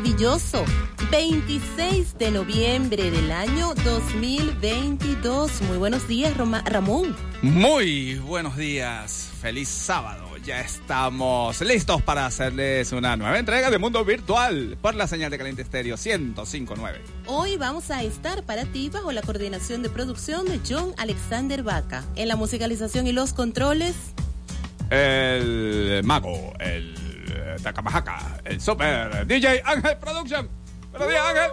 Maravilloso, 26 de noviembre del año 2022. Muy buenos días, Ramón. Muy buenos días, feliz sábado. Ya estamos listos para hacerles una nueva entrega de Mundo Virtual por la señal de Caliente Estéreo 1059. Hoy vamos a estar para ti bajo la coordinación de producción de John Alexander Vaca. En la musicalización y los controles. El mago, el Takamahaca, el super DJ Ángel. Buenos días, Ángel.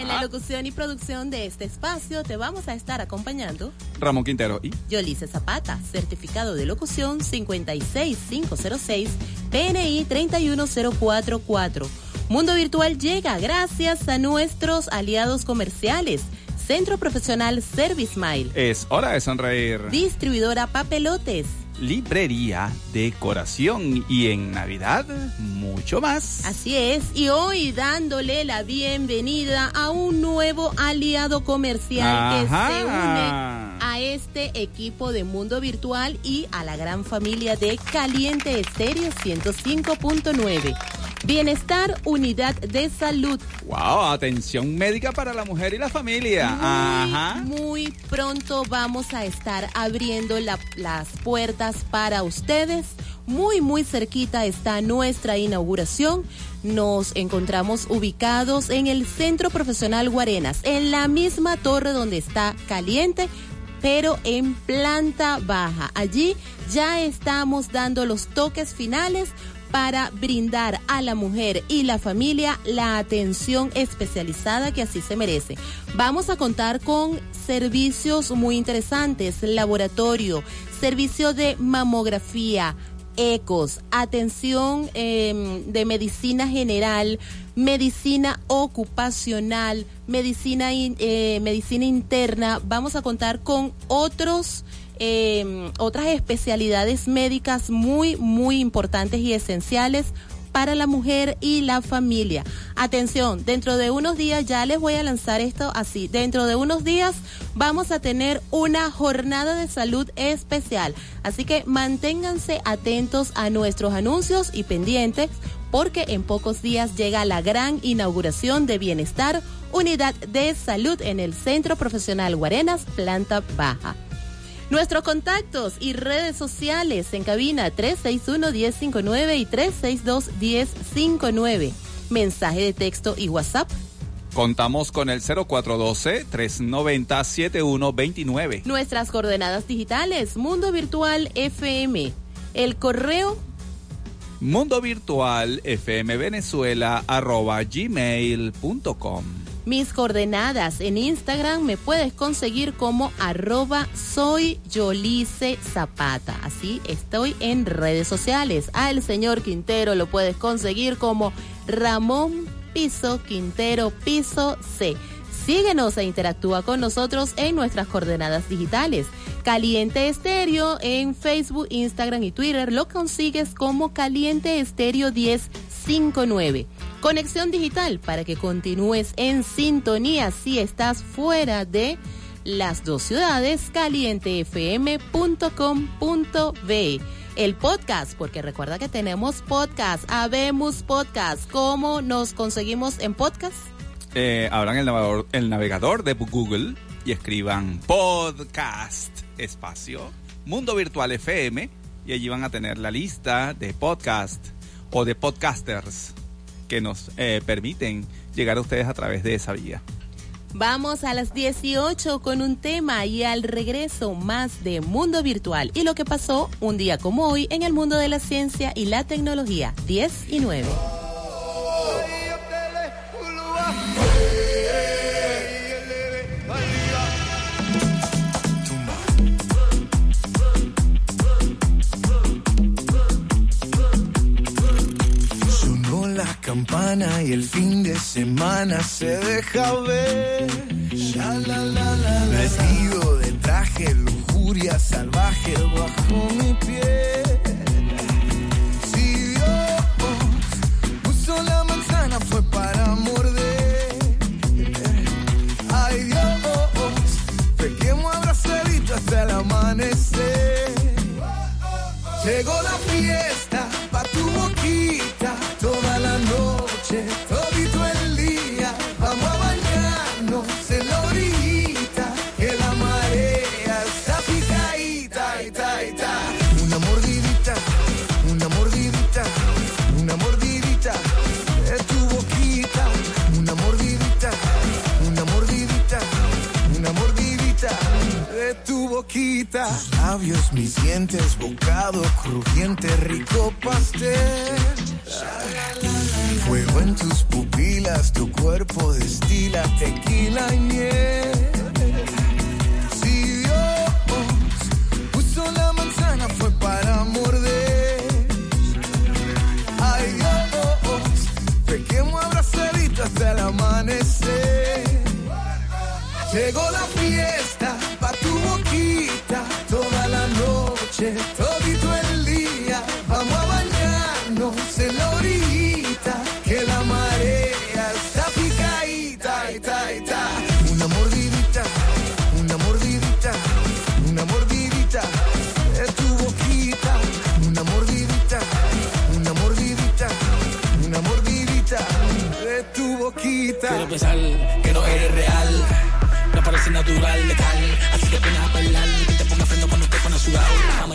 En la locución y producción de este espacio te vamos a estar acompañando Ramón Quintero y Yolice Zapata, certificado de locución 56506, PNI 31044. Mundo Virtual llega gracias a nuestros aliados comerciales. Centro Profesional Service Mile. Es hora de sonreír. Distribuidora Papelotes librería, decoración y en Navidad mucho más. Así es, y hoy dándole la bienvenida a un nuevo aliado comercial que se une a este equipo de Mundo Virtual y a la gran familia de Caliente Estéreo 105.9. Bienestar, unidad de salud. Wow, atención médica para la mujer y la familia. Muy, Ajá. muy pronto vamos a estar abriendo las puertas para ustedes. Muy, muy cerquita está nuestra inauguración. Nos encontramos ubicados en el Centro Profesional Guarenas, en la misma torre donde está caliente, pero en planta baja. Allí ya estamos dando los toques finales para brindar a la mujer y la familia la atención especializada que así se merece. Vamos a contar con servicios muy interesantes, laboratorio, servicio de mamografía, ecos, atención em, de medicina general, medicina ocupacional, medicina, eh, medicina interna. Vamos a contar con otros Em, otras especialidades médicas muy, muy importantes y esenciales para la mujer y la familia. Atención, dentro de unos días ya les voy a lanzar esto así. Dentro de unos días vamos a tener una jornada de salud especial. Así que manténganse atentos a nuestros anuncios y pendientes porque en pocos días llega la gran inauguración de Bienestar, unidad de salud en el Centro Profesional Guarenas, planta baja. Nuestros contactos y redes sociales en cabina 361-1059 y 362-1059. Mensaje de texto y WhatsApp. Contamos con el 0412-390-7129. Nuestras coordenadas digitales, Mundo Virtual FM. El correo Mundo Virtual FM Venezuela arroba gmail.com. Mis coordenadas en Instagram me puedes conseguir como arroba soy Yolice Zapata. Así estoy en redes sociales. Al señor Quintero lo puedes conseguir como Ramón Piso Quintero Piso C. Síguenos e interactúa con nosotros en nuestras coordenadas digitales. Caliente Estéreo en Facebook, Instagram y Twitter lo consigues como Caliente Estéreo 1059. Conexión digital para que continúes en sintonía si estás fuera de las dos ciudades, calientefm.com.be. El podcast, porque recuerda que tenemos podcast, habemos podcast. ¿Cómo nos conseguimos en podcast? Eh, abran el navegador, el navegador de Google y escriban podcast espacio Mundo Virtual FM y allí van a tener la lista de podcast o de podcasters que nos eh, permiten llegar a ustedes a través de esa vía. Vamos a las 18 con un tema y al regreso más de Mundo Virtual y lo que pasó un día como hoy en el mundo de la ciencia y la tecnología 10 y 9. Campana y el fin de semana se deja ver. Vestido de traje, lujuria salvaje bajo mi piel. Si Dios puso la manzana fue para morder. Ay Dios, pequemos abrazadito hasta el amanecer. Llegó la fiesta boquita. Tus labios, mis dientes, bocado crujiente, rico pastel. Fuego en tus pupilas, tu cuerpo destila tequila y miel. Si Dios puso la manzana fue para morder. Ay Dios, pequemos abrazadito hasta el amanecer. Llegó la fiesta noche, todito el día. Vamos a bañarnos en la orillita, que la marea está picadita, ita, ita. Una mordidita, una mordidita, una mordidita de tu boquita. Una mordidita, una mordidita, una mordidita de tu boquita. Quiero pensar que no eres real. No parece natural, letal. Así que ven a bailar. Que te ponga freno cuando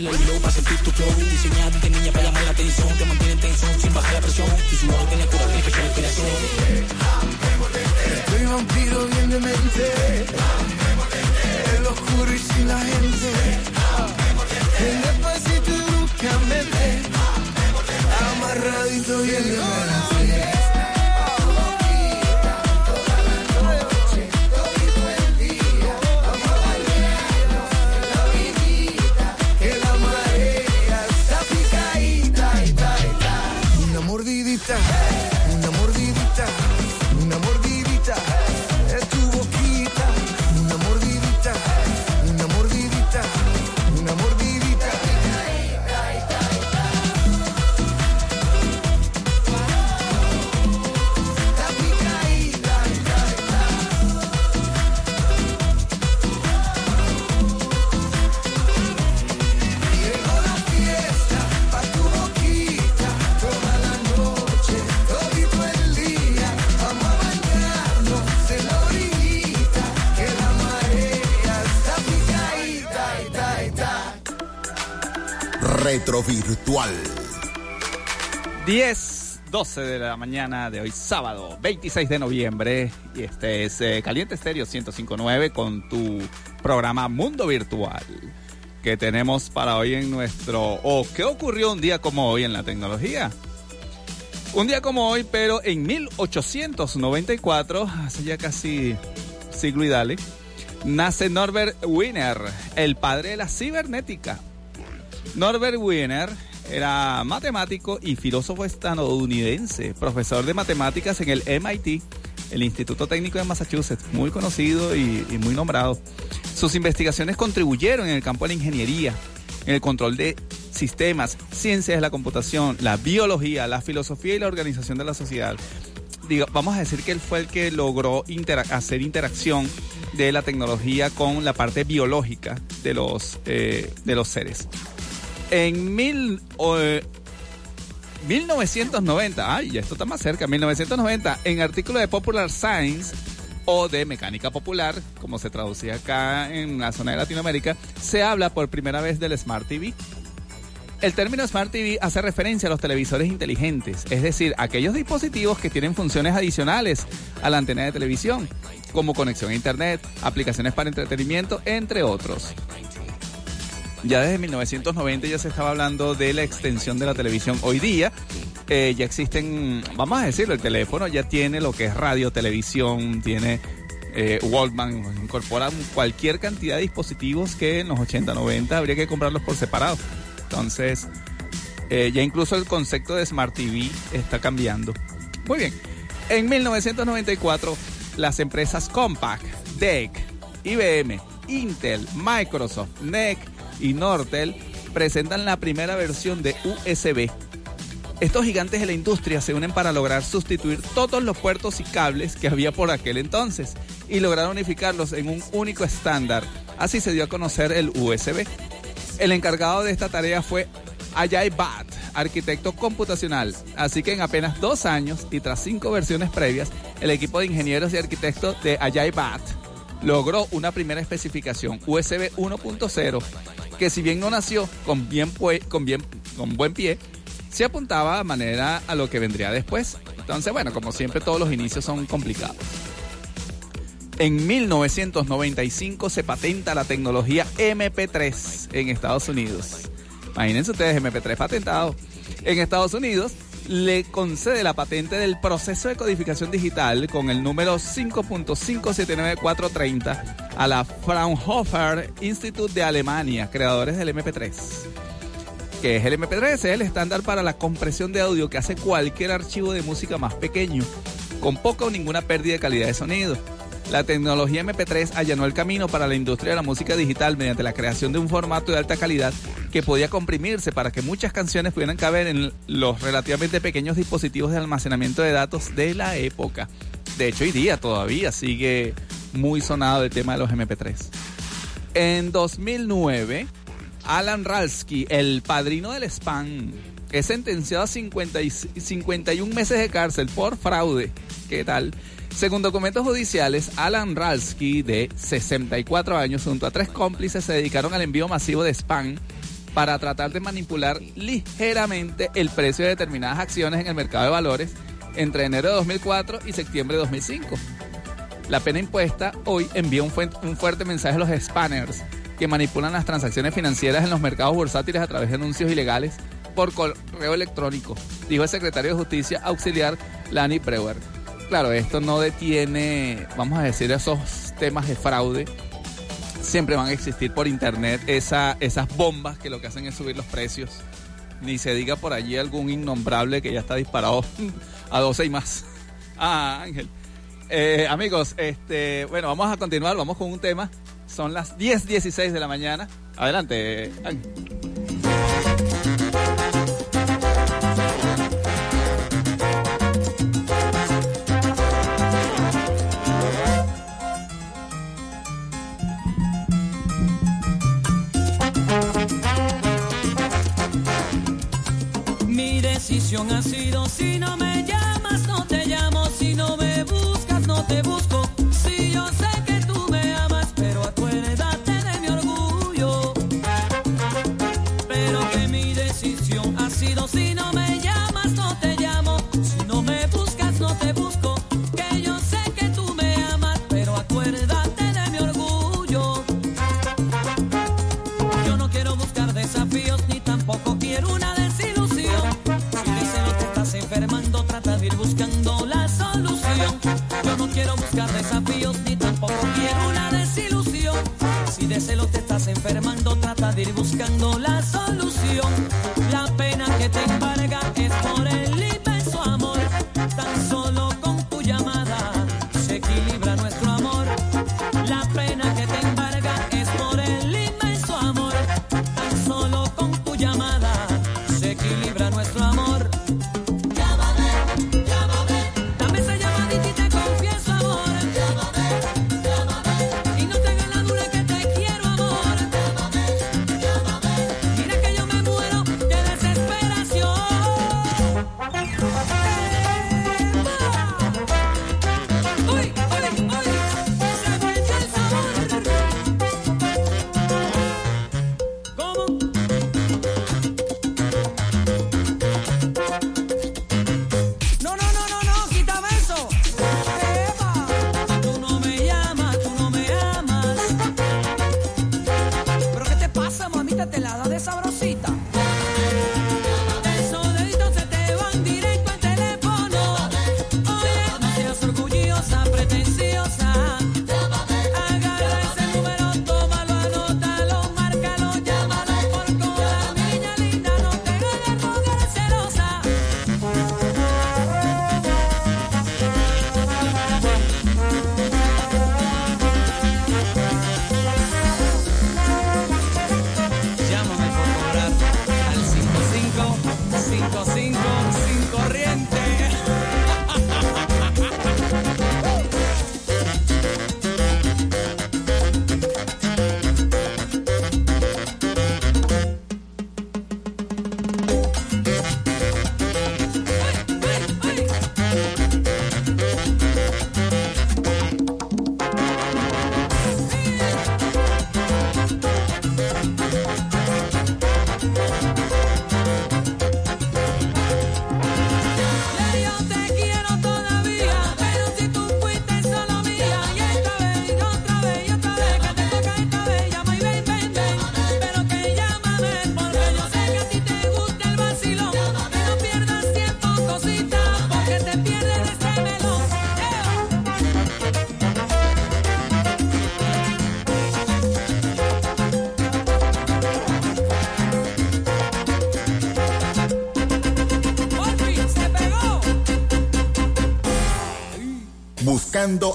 el hilo para sentir tu flow. Diseñado de niña para llamar la atención. Te mantiene en tensión sin bajar la presión. Tu sudor tiene cura, tiene que respiración. Estoy vampiro bien de mente. El oscuro y sin la gente. El despacito y bruscamente. Amarradito bien de mente. Retrovirtual. 10, 12 de la mañana de hoy, sábado 26 de noviembre. Y este es eh, Caliente Estéreo 1059 con tu programa Mundo Virtual. Que tenemos para hoy en nuestro. ¿O qué ocurrió un día como hoy en la tecnología? Un día como hoy, pero en 1894, hace ya casi siglo y dale, nace Norbert Wiener, el padre de la cibernética. Norbert Wiener era matemático y filósofo estadounidense, profesor de matemáticas en el MIT, el Instituto Técnico de Massachusetts, muy conocido y, muy nombrado. Sus investigaciones contribuyeron en el campo de la ingeniería, en el control de sistemas, ciencias de la computación, la biología, la filosofía y la organización de la sociedad. Digo, vamos a decir que él fue el que logró hacer interacción de la tecnología con la parte biológica de los, eh, de los seres. En mil, eh, 1990, ay, ya esto está más cerca, 1990, en artículo de Popular Science o de Mecánica Popular, como se traducía acá en la zona de Latinoamérica, se habla por primera vez del Smart TV. El término Smart TV hace referencia a los televisores inteligentes, es decir, aquellos dispositivos que tienen funciones adicionales a la antena de televisión, como conexión a Internet, aplicaciones para entretenimiento, entre otros. Ya desde 1990 ya se estaba hablando de la extensión de la televisión. Hoy día eh, ya existen, vamos a decirlo, el teléfono ya tiene lo que es radio, televisión, tiene eh, Walkman, incorpora cualquier cantidad de dispositivos que en los 80, 90 habría que comprarlos por separado. Entonces, eh, ya incluso el concepto de Smart TV está cambiando. Muy bien. En 1994, las empresas Compaq, DEC, IBM, Intel, Microsoft, NEC y Nortel presentan la primera versión de USB. Estos gigantes de la industria se unen para lograr sustituir todos los puertos y cables que había por aquel entonces y lograron unificarlos en un único estándar. Así se dio a conocer el USB. El encargado de esta tarea fue Ajay Bhatt, arquitecto computacional. Así que en apenas dos años y tras cinco versiones previas, el equipo de ingenieros y arquitectos de Ajay Bhatt logró una primera especificación USB 1.0 que si bien no nació con, bien con, bien, con buen pie, se apuntaba a manera a lo que vendría después. Entonces, bueno, como siempre todos los inicios son complicados. En 1995 se patenta la tecnología MP3 en Estados Unidos. Imagínense ustedes, MP3 patentado. En Estados Unidos le concede la patente del proceso de codificación digital con el número 5.579430 a la Fraunhofer Institute de Alemania, creadores del MP3 que es el MP3, es el estándar para la compresión de audio que hace cualquier archivo de música más pequeño, con poca o ninguna pérdida de calidad de sonido. La tecnología MP3 allanó el camino para la industria de la música digital mediante la creación de un formato de alta calidad que podía comprimirse para que muchas canciones pudieran caber en los relativamente pequeños dispositivos de almacenamiento de datos de la época. De hecho, hoy día todavía sigue muy sonado el tema de los MP3. En 2009, Alan Ralsky, el padrino del spam, es sentenciado a 50 y 51 meses de cárcel por fraude. ¿Qué tal? Según documentos judiciales, Alan Ralsky, de 64 años, junto a tres cómplices, se dedicaron al envío masivo de spam para tratar de manipular ligeramente el precio de determinadas acciones en el mercado de valores entre enero de 2004 y septiembre de 2005. La pena impuesta hoy envía un, fuerte mensaje a los spammers que manipulan las transacciones financieras en los mercados bursátiles a través de anuncios ilegales por correo electrónico, dijo el secretario de Justicia auxiliar Lani Brewer. Claro, esto no detiene, vamos a decir, esos temas de fraude. Siempre van a existir por internet esa, esas bombas que lo que hacen es subir los precios. Ni se diga por allí algún innombrable que ya está disparado a 12 y más. Ah, Ángel. Eh, amigos, este, bueno, vamos a continuar, vamos con un tema. Son las 10.16 de la mañana. Adelante, Ángel. Decisión ha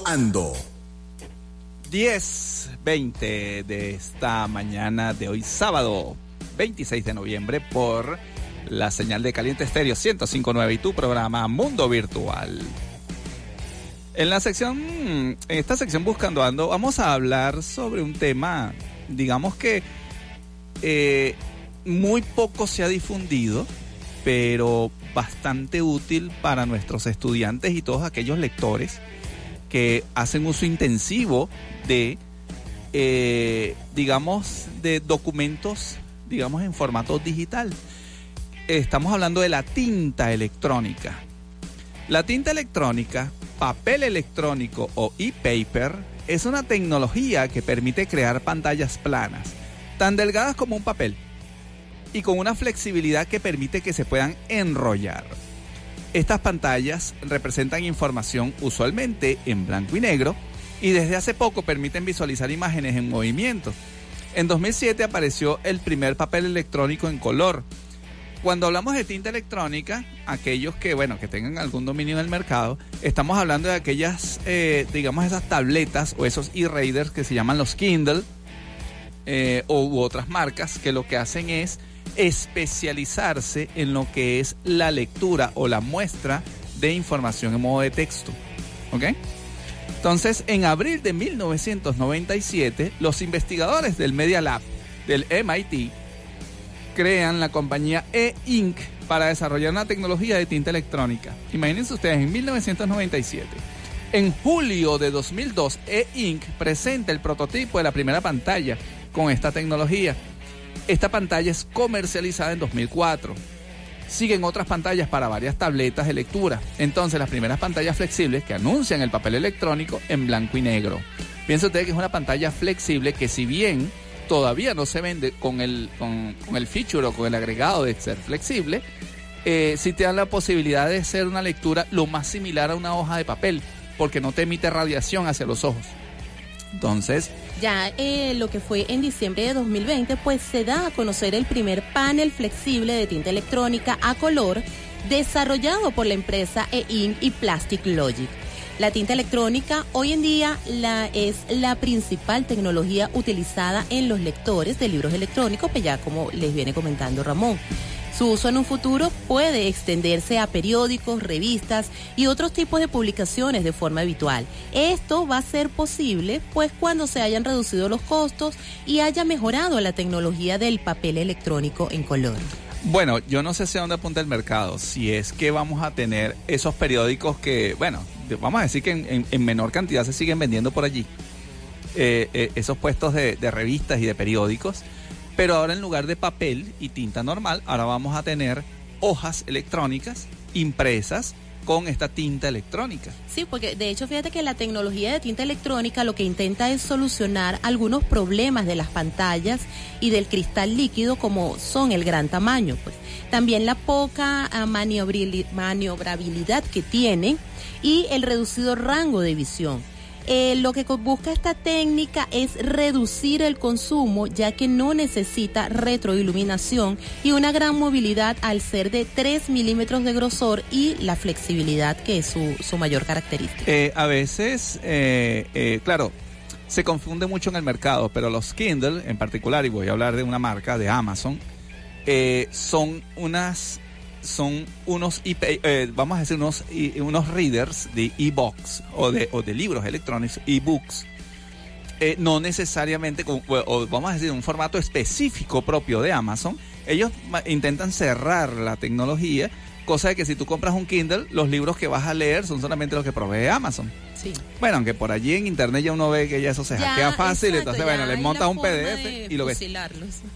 Ando. 10, 20 de esta mañana de hoy, sábado 26 de noviembre, por la señal de Caliente Estéreo 1059 y tu programa Mundo Virtual. En la sección, en esta sección Buscando Ando, vamos a hablar sobre un tema, digamos que eh, muy poco se ha difundido, pero bastante útil para nuestros estudiantes y todos aquellos lectores que hacen uso intensivo de, eh, digamos, de documentos, digamos, en formato digital. Estamos hablando de la tinta electrónica. La tinta electrónica, papel electrónico o e-paper, es una tecnología que permite crear pantallas planas, tan delgadas como un papel, y con una flexibilidad que permite que se puedan enrollar. Estas pantallas representan información usualmente en blanco y negro y desde hace poco permiten visualizar imágenes en movimiento. En 2007 apareció el primer papel electrónico en color. Cuando hablamos de tinta electrónica, aquellos que, bueno, que tengan algún dominio del mercado, estamos hablando de aquellas, eh, digamos, esas tabletas o esos e-readers que se llaman los Kindle eh, o, u otras marcas que lo que hacen es especializarse en lo que es la lectura o la muestra de información en modo de texto. ¿Ok? Entonces, en abril de 1997, los investigadores del Media Lab del MIT crean la compañía E-Ink para desarrollar una tecnología de tinta electrónica. Imagínense ustedes, en 1997. En julio de 2002, E-Ink presenta el prototipo de la primera pantalla con esta tecnología. Esta pantalla es comercializada en 2004. Siguen otras pantallas para varias tabletas de lectura. Entonces, las primeras pantallas flexibles que anuncian el papel electrónico en blanco y negro. Piensa usted que es una pantalla flexible que si bien todavía no se vende con el, con, el feature o con el agregado de ser flexible, eh, sí te dan la posibilidad de hacer una lectura lo más similar a una hoja de papel, porque no te emite radiación hacia los ojos. Entonces, Ya eh, lo que fue en diciembre de 2020, pues se da a conocer el primer panel flexible de tinta electrónica a color desarrollado por la empresa E-Ink y Plastic Logic. La tinta electrónica hoy en día la, es la principal tecnología utilizada en los lectores de libros electrónicos, pues ya como les viene comentando Ramón. Su uso en un futuro puede extenderse a periódicos, revistas y otros tipos de publicaciones de forma habitual. Esto va a ser posible pues cuando se hayan reducido los costos y haya mejorado la tecnología del papel electrónico en color. Bueno, yo no sé si a dónde apunta el mercado. Si es que vamos a tener esos periódicos que, bueno, vamos a decir que en, en- en menor cantidad se siguen vendiendo por allí. Eh, eh, esos puestos de revistas y de periódicos. Pero ahora en lugar de papel y tinta normal, ahora vamos a tener hojas electrónicas impresas con esta tinta electrónica. Sí, porque de hecho fíjate que la tecnología de tinta electrónica lo que intenta es solucionar algunos problemas de las pantallas y del cristal líquido como son el gran tamaño, pues. También la poca ah, maniobrabilidad que tienen y el reducido rango de visión. Eh, lo que busca esta técnica es reducir el consumo ya que no necesita retroiluminación y una gran movilidad al ser de 3 milímetros de grosor y la flexibilidad que es su, mayor característica. Eh, a veces, eh, eh, claro, se confunde mucho en el mercado, pero los Kindle en particular, y voy a hablar de una marca de Amazon, son unas son unos IP, eh, vamos a decir unos unos readers de e-books o de o de libros electrónicos e-books eh, no necesariamente con, vamos a decir un formato específico propio de Amazon. Ellos intentan cerrar la tecnología cosa de que si tú compras un Kindle los libros que vas a leer son solamente los que provee Amazon Sí. bueno, aunque por allí en internet ya uno ve que ya eso se Ya, hackea fácil, exacto, entonces bueno, le montas un PDF y lo ves.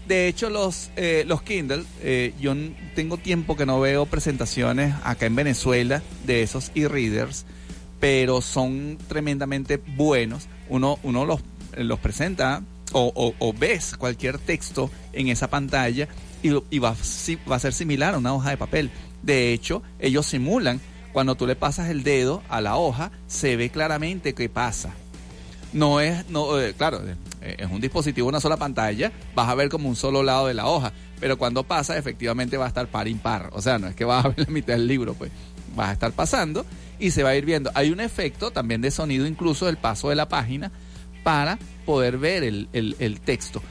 De hecho, los, eh, los Kindle, eh, yo tengo tiempo que no veo presentaciones acá en Venezuela de esos e-readers, pero son tremendamente buenos. Uno, uno los, eh, los presenta o, o- o ves cualquier texto en esa pantalla y, y va, si- va a ser similar a una hoja de papel. De hecho, ellos simulan, cuando tú le pasas el dedo a la hoja, se ve claramente qué pasa no es, no, eh, claro, eh, es un dispositivo, una sola pantalla, vas a ver como un solo lado de la hoja, pero cuando pasa efectivamente va a estar par impar, o sea, no es que vas a ver la mitad del libro, pues vas a estar pasando y se va a ir viendo. Hay un efecto también de sonido incluso del paso de la página para poder ver el texto,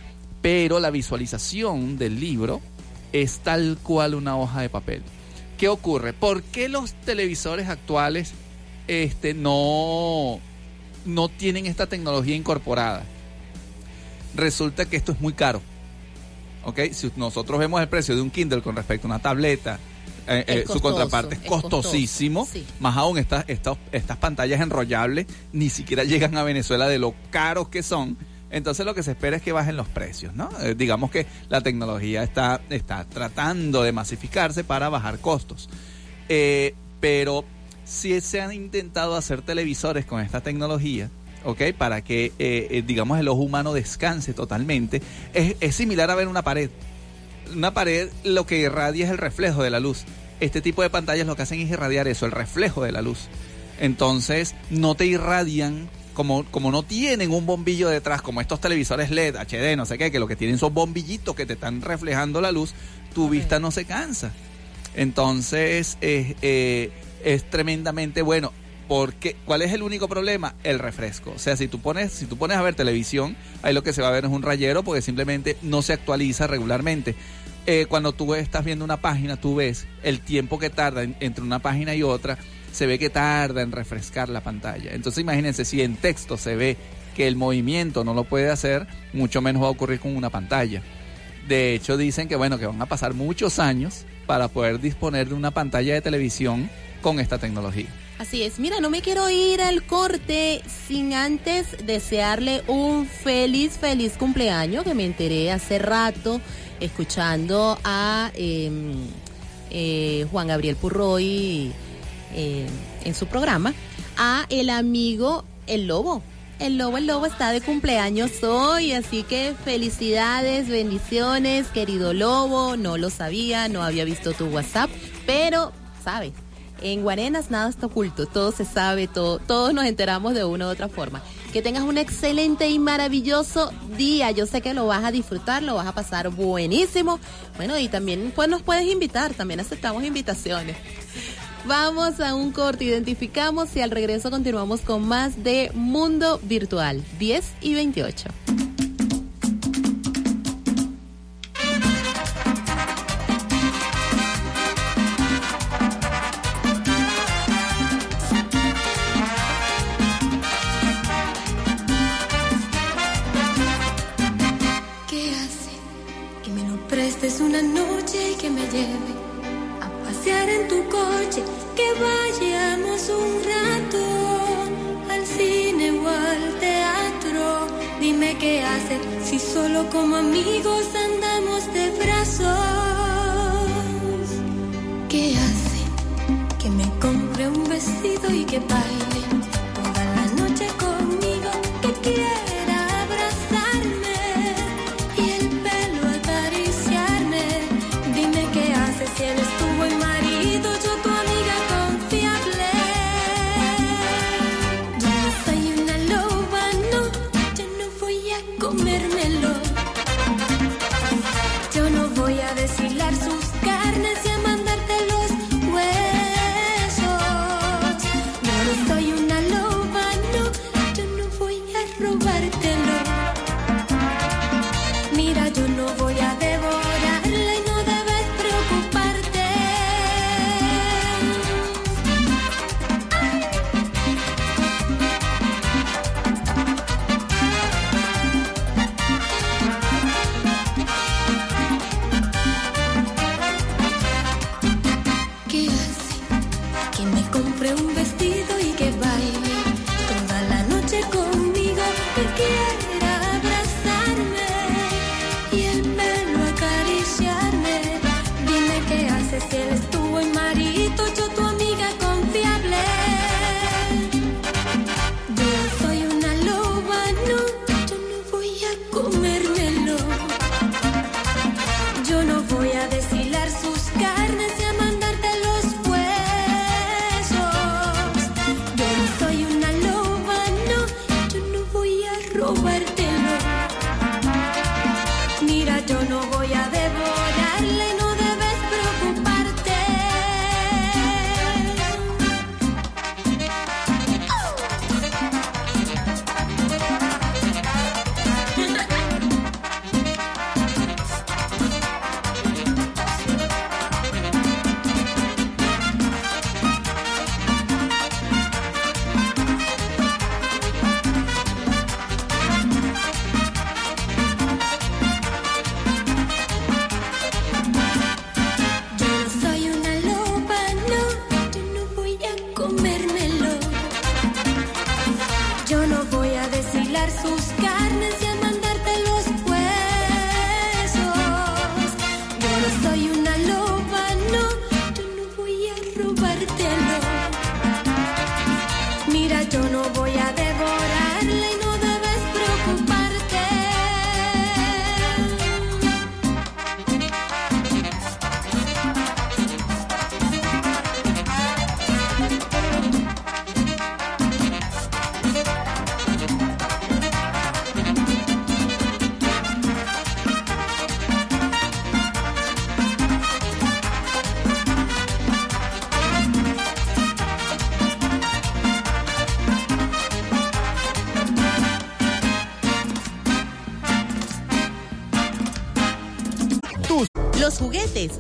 pero la visualización del libro es tal cual una hoja de papel. ¿Qué ocurre? ¿Por qué los televisores actuales este, no, no tienen esta tecnología incorporada. Resulta que esto es muy caro. ¿Ok? Si nosotros vemos el precio de un Kindle con respecto a una tableta, eh, eh, su contraparte es es costoso, costosísimo. sí. Más aún estas, estas, estas pantallas enrollables ni siquiera llegan a Venezuela de lo caros que son. Entonces lo que se espera es que bajen los precios, ¿no? Eh, digamos que la tecnología está, está tratando de masificarse para bajar costos. Eh, pero si se han intentado hacer televisores con esta tecnología, ¿ok? Para que, eh, digamos, el ojo humano descanse totalmente, es, es similar a ver una pared. Una pared lo que irradia es el reflejo de la luz. Este tipo de pantallas lo que hacen es irradiar eso, el reflejo de la luz. Entonces, no te irradian, como, como no tienen un bombillo detrás, como estos televisores LED, HD, no sé qué, que lo que tienen son bombillitos que te están reflejando la luz, tu vista no se cansa. Entonces, es, eh, es tremendamente bueno. Porque, ¿cuál es el único problema? El refresco. O sea, si tú pones, si tú pones a ver televisión, ahí lo que se va a ver es un rayero porque simplemente no se actualiza regularmente. Eh, cuando tú estás viendo una página, tú ves el tiempo que tarda en- entre una página y otra, se ve que tarda en refrescar la pantalla. Entonces imagínense, si en texto se ve que el movimiento no lo puede hacer, mucho menos va a ocurrir con una pantalla. De hecho, dicen que bueno, que van a pasar muchos años para poder disponer de una pantalla de televisión con esta tecnología. Así es, mira, no me quiero ir al corte sin antes desearle un feliz, feliz cumpleaños, que me enteré hace rato escuchando a eh, eh, Juan Gabriel Purroy eh, en su programa, a el amigo El Lobo. El Lobo, el Lobo está de cumpleaños hoy, así que felicidades, bendiciones, querido Lobo. No lo sabía, no había visto tu WhatsApp, pero, ¿sabes? En Guarenas nada está oculto, todo se sabe, todo, todos nos enteramos de una u otra forma. Que tengas un excelente y maravilloso día. Yo sé que lo vas a disfrutar, lo vas a pasar buenísimo. Bueno, y también pues nos puedes invitar, también aceptamos invitaciones. Vamos a un corte, identificamos y al regreso continuamos con más de Mundo Virtual, 10 y 28. ¿Qué hace que me lo prestes una noche y que me lleve tu coche? Que vayamos un rato al cine o al teatro. Dime qué hace si solo como amigos andamos de brazos. ¿Qué hace que me compre un vestido y que baile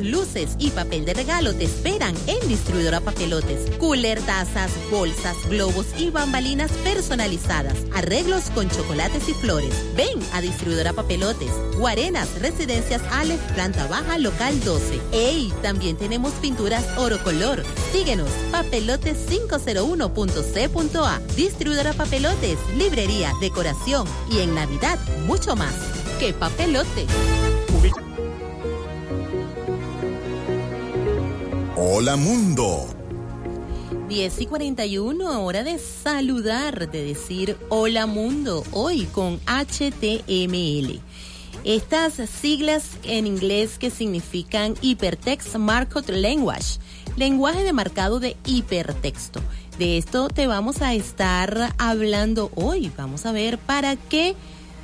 luces y papel de regalo te esperan en Distribuidora Papelotes. Cooler, tazas, bolsas, globos y bambalinas personalizadas. Arreglos con chocolates y flores. Ven a Distribuidora Papelotes. Guarenas, Residencias Aleph, planta baja, local 12. ¡Ey! También tenemos pinturas oro color. Síguenos, papelotes501.c.a. Distribuidora Papelotes, librería, decoración y en Navidad mucho más. ¡Qué papelote! Hola Mundo. 10 y 41, hora de saludar, de decir hola mundo, hoy con HTML. Estas siglas en inglés que significan Hypertext Markup Language, lenguaje de marcado de hipertexto. De esto te vamos a estar hablando hoy. Vamos a ver para qué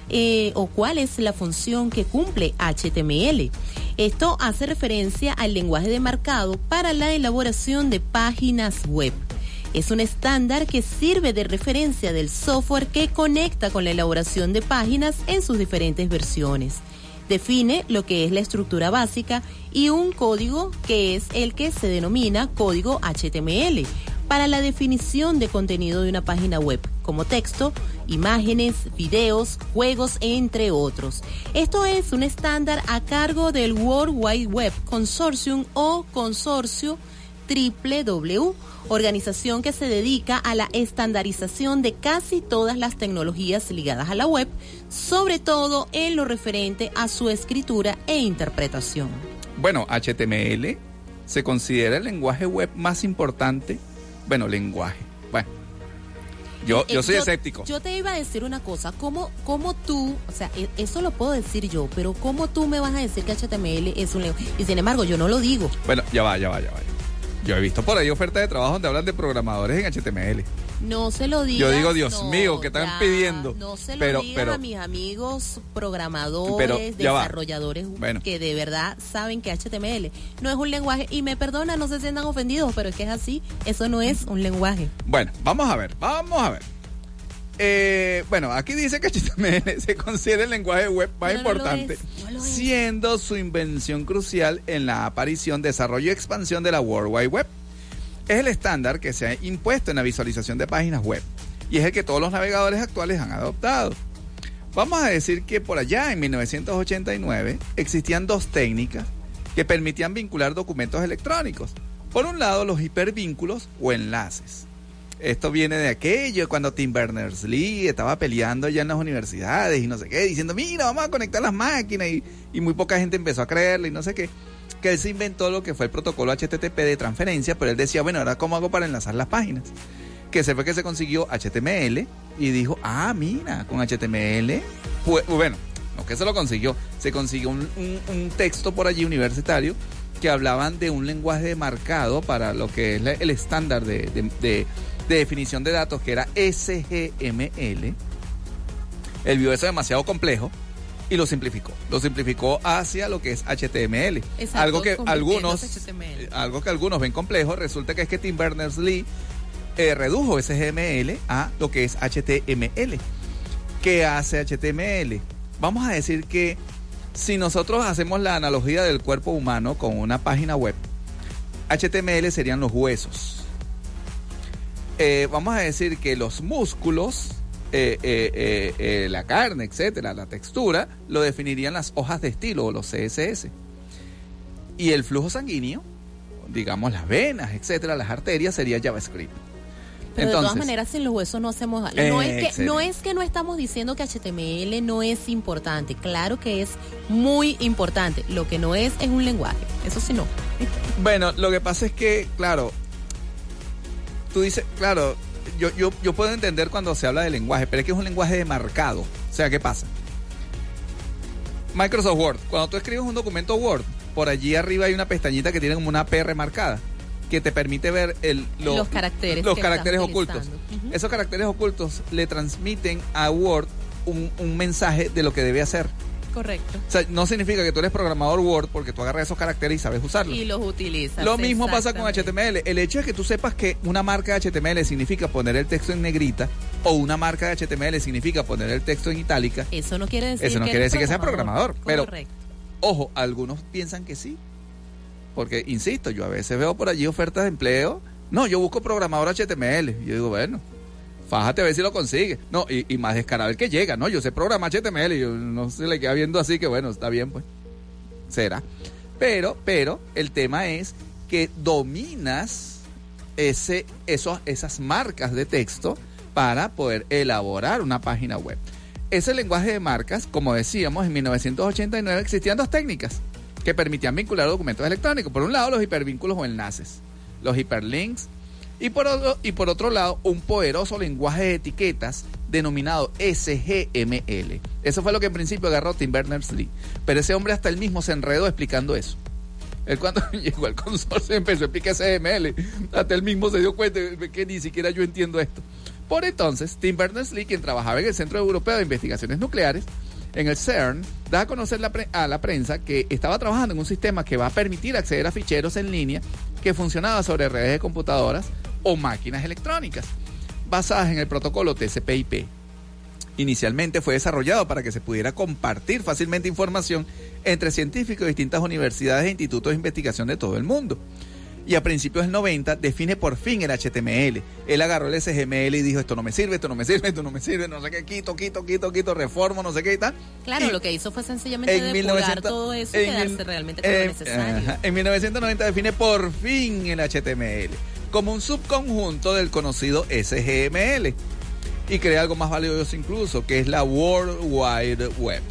eh, o cuál es la función que cumple HTML. Esto hace referencia al lenguaje de marcado para la elaboración de páginas web. Es un estándar que sirve de referencia del software que conecta con la elaboración de páginas en sus diferentes versiones. Define lo que es la estructura básica y un código que es el que se denomina código HTML para la definición de contenido de una página web, como texto, imágenes, videos, juegos, entre otros. Esto es un estándar a cargo del World Wide Web Consortium o consorcio www, organización que se dedica a la estandarización de casi todas las tecnologías ligadas a la web, sobre todo en lo referente a su escritura e interpretación. Bueno, HTML se considera el lenguaje web más importante. Bueno, lenguaje. Yo, yo Eh, soy escéptico. Yo te iba a decir una cosa, ¿cómo, cómo tú, o sea, e- eso lo puedo decir yo, pero ¿cómo tú me vas a decir que HTML es un lenguaje? Y sin embargo, yo no lo digo. Bueno, ya va, ya va, ya va. Yo he visto por ahí ofertas de trabajo donde hablan de programadores en HTML. No se lo digas. Yo digo, Dios no, mío, ¿qué están ya, pidiendo? No se lo Pero- digas pero- a mis amigos programadores, Pero, desarrolladores Bueno. que de verdad saben que HTML no es un lenguaje. Y me perdona, no se sientan ofendidos, pero es que es así. Eso no es un lenguaje. Bueno, vamos a ver, vamos a ver. Eh, bueno, aquí dice que HTML se considera el lenguaje web más no importante, es, no siendo su invención crucial en la aparición, desarrollo y expansión de la World Wide Web. Es el estándar que se ha impuesto en la visualización de páginas web y es el que todos los navegadores actuales han adoptado. Vamos a decir que por allá en 1989 existían dos técnicas que permitían vincular documentos electrónicos. Por un lado, los hipervínculos o enlaces. Esto viene de aquello cuando Tim Berners-Lee estaba peleando ya en las universidades y no sé qué, diciendo, mira, vamos a conectar las máquinas y, y muy poca gente empezó a creerle y no sé qué. Que él se inventó lo que fue el protocolo HTTP de transferencia, pero él decía, bueno, ahora cómo hago para enlazar las páginas. Que se fue que se consiguió HTML y dijo, ah, mira, con HTML, bueno, no que se lo consiguió, se consiguió un, texto por allí universitario que hablaban de un lenguaje marcado para lo que es el estándar de- de- de definición de datos, que era SGML. Él vio eso demasiado complejo y lo simplificó. Lo simplificó hacia lo que es HTML. Exacto, algo que algunos HTML. eh, algo que algunos ven complejo, resulta que es que Tim Berners-Lee eh, redujo SGML a lo que es HTML. ¿Qué hace HTML? Vamos a decir que si nosotros hacemos la analogía del cuerpo humano con una página web, HTML serían los huesos. Eh, vamos a decir que los músculos, eh, eh, eh, la carne, etcétera, la textura, lo definirían las hojas de estilo o los CSS. Y el flujo sanguíneo, digamos las venas, etcétera, las arterias, sería JavaScript. Pero de todas Entonces, maneras, sin los huesos no hacemos algo. No es, que, Excelente. no es que no estamos diciendo que HTML no es importante. Claro que es muy importante. Lo que no es es un lenguaje. Eso sí no. Bueno, lo que pasa es que, claro, tú dices, claro, yo, yo, yo puedo entender cuando se habla de lenguaje, pero es que es un lenguaje de marcado. O sea, ¿qué pasa? Microsoft Word, cuando tú escribes un documento Word, por allí arriba hay una pestañita que tiene como una PR marcada, que te permite ver el, lo- Los caracteres los caracteres ocultos. Esos caracteres ocultos le transmiten a Word un, un mensaje de lo que debe hacer. Correcto. O sea, no significa que tú eres programador Word porque tú agarras esos caracteres y sabes usarlos. Y los utilizas. Lo mismo pasa con. HTML. El hecho de que tú sepas que una marca de HTML significa poner el texto en negrita o una marca de HTML significa poner el texto en itálica. Eso no quiere decir Eso no que quiere decir que sea programador, pero- Correcto. Ojo, algunos piensan que sí. Porque, insisto, yo a veces veo por allí ofertas de empleo. No, yo busco programador HTML. Yo digo, bueno, fájate a ver si lo consigue. No, y, y más descarado el que llega. No, yo sé programar HTML. Y yo no se le queda viendo así que, bueno, está bien, pues. Será. Pero, pero, el tema es que dominas ese, esas marcas de texto para poder elaborar una página web. Ese lenguaje de marcas, como decíamos, en 1989 existían dos técnicas que permitían vincular documentos electrónicos. Por un lado, los hipervínculos o enlaces, los hiperlinks, y por otro, y por otro lado, un poderoso lenguaje de etiquetas denominado SGML. Eso fue lo que en principio agarró Tim Berners-Lee. Pero ese hombre hasta él mismo se enredó explicando eso. Él cuando llegó al consorcio empezó a explicar CML. Hasta él mismo se dio cuenta que ni siquiera yo entiendo esto. Por entonces, Tim Berners-Lee, quien trabajaba en el Centro Europeo de Investigaciones Nucleares, en el CERN, da a conocer la a la prensa que estaba trabajando en un sistema que va a permitir acceder a ficheros en línea que funcionaba sobre redes de computadoras o máquinas electrónicas, basadas en el protocolo TCP/IP. Inicialmente fue desarrollado para que se pudiera compartir fácilmente información entre científicos de distintas universidades e institutos de investigación de todo el mundo. Y a principios del 90 define por fin el HTML. Él agarró el SGML y dijo, esto no me sirve, esto no me sirve, esto no me sirve, no sé qué, quito, quito, quito, quito, reformo, no sé qué y tal. Claro, Y lo que hizo fue sencillamente en depurar 1900 todo eso y quedarse mil- realmente con eh, lo necesario. ajá, en 1990 define por fin el HTML como un subconjunto del conocido SGML y crea algo más valioso incluso, que es la World Wide Web.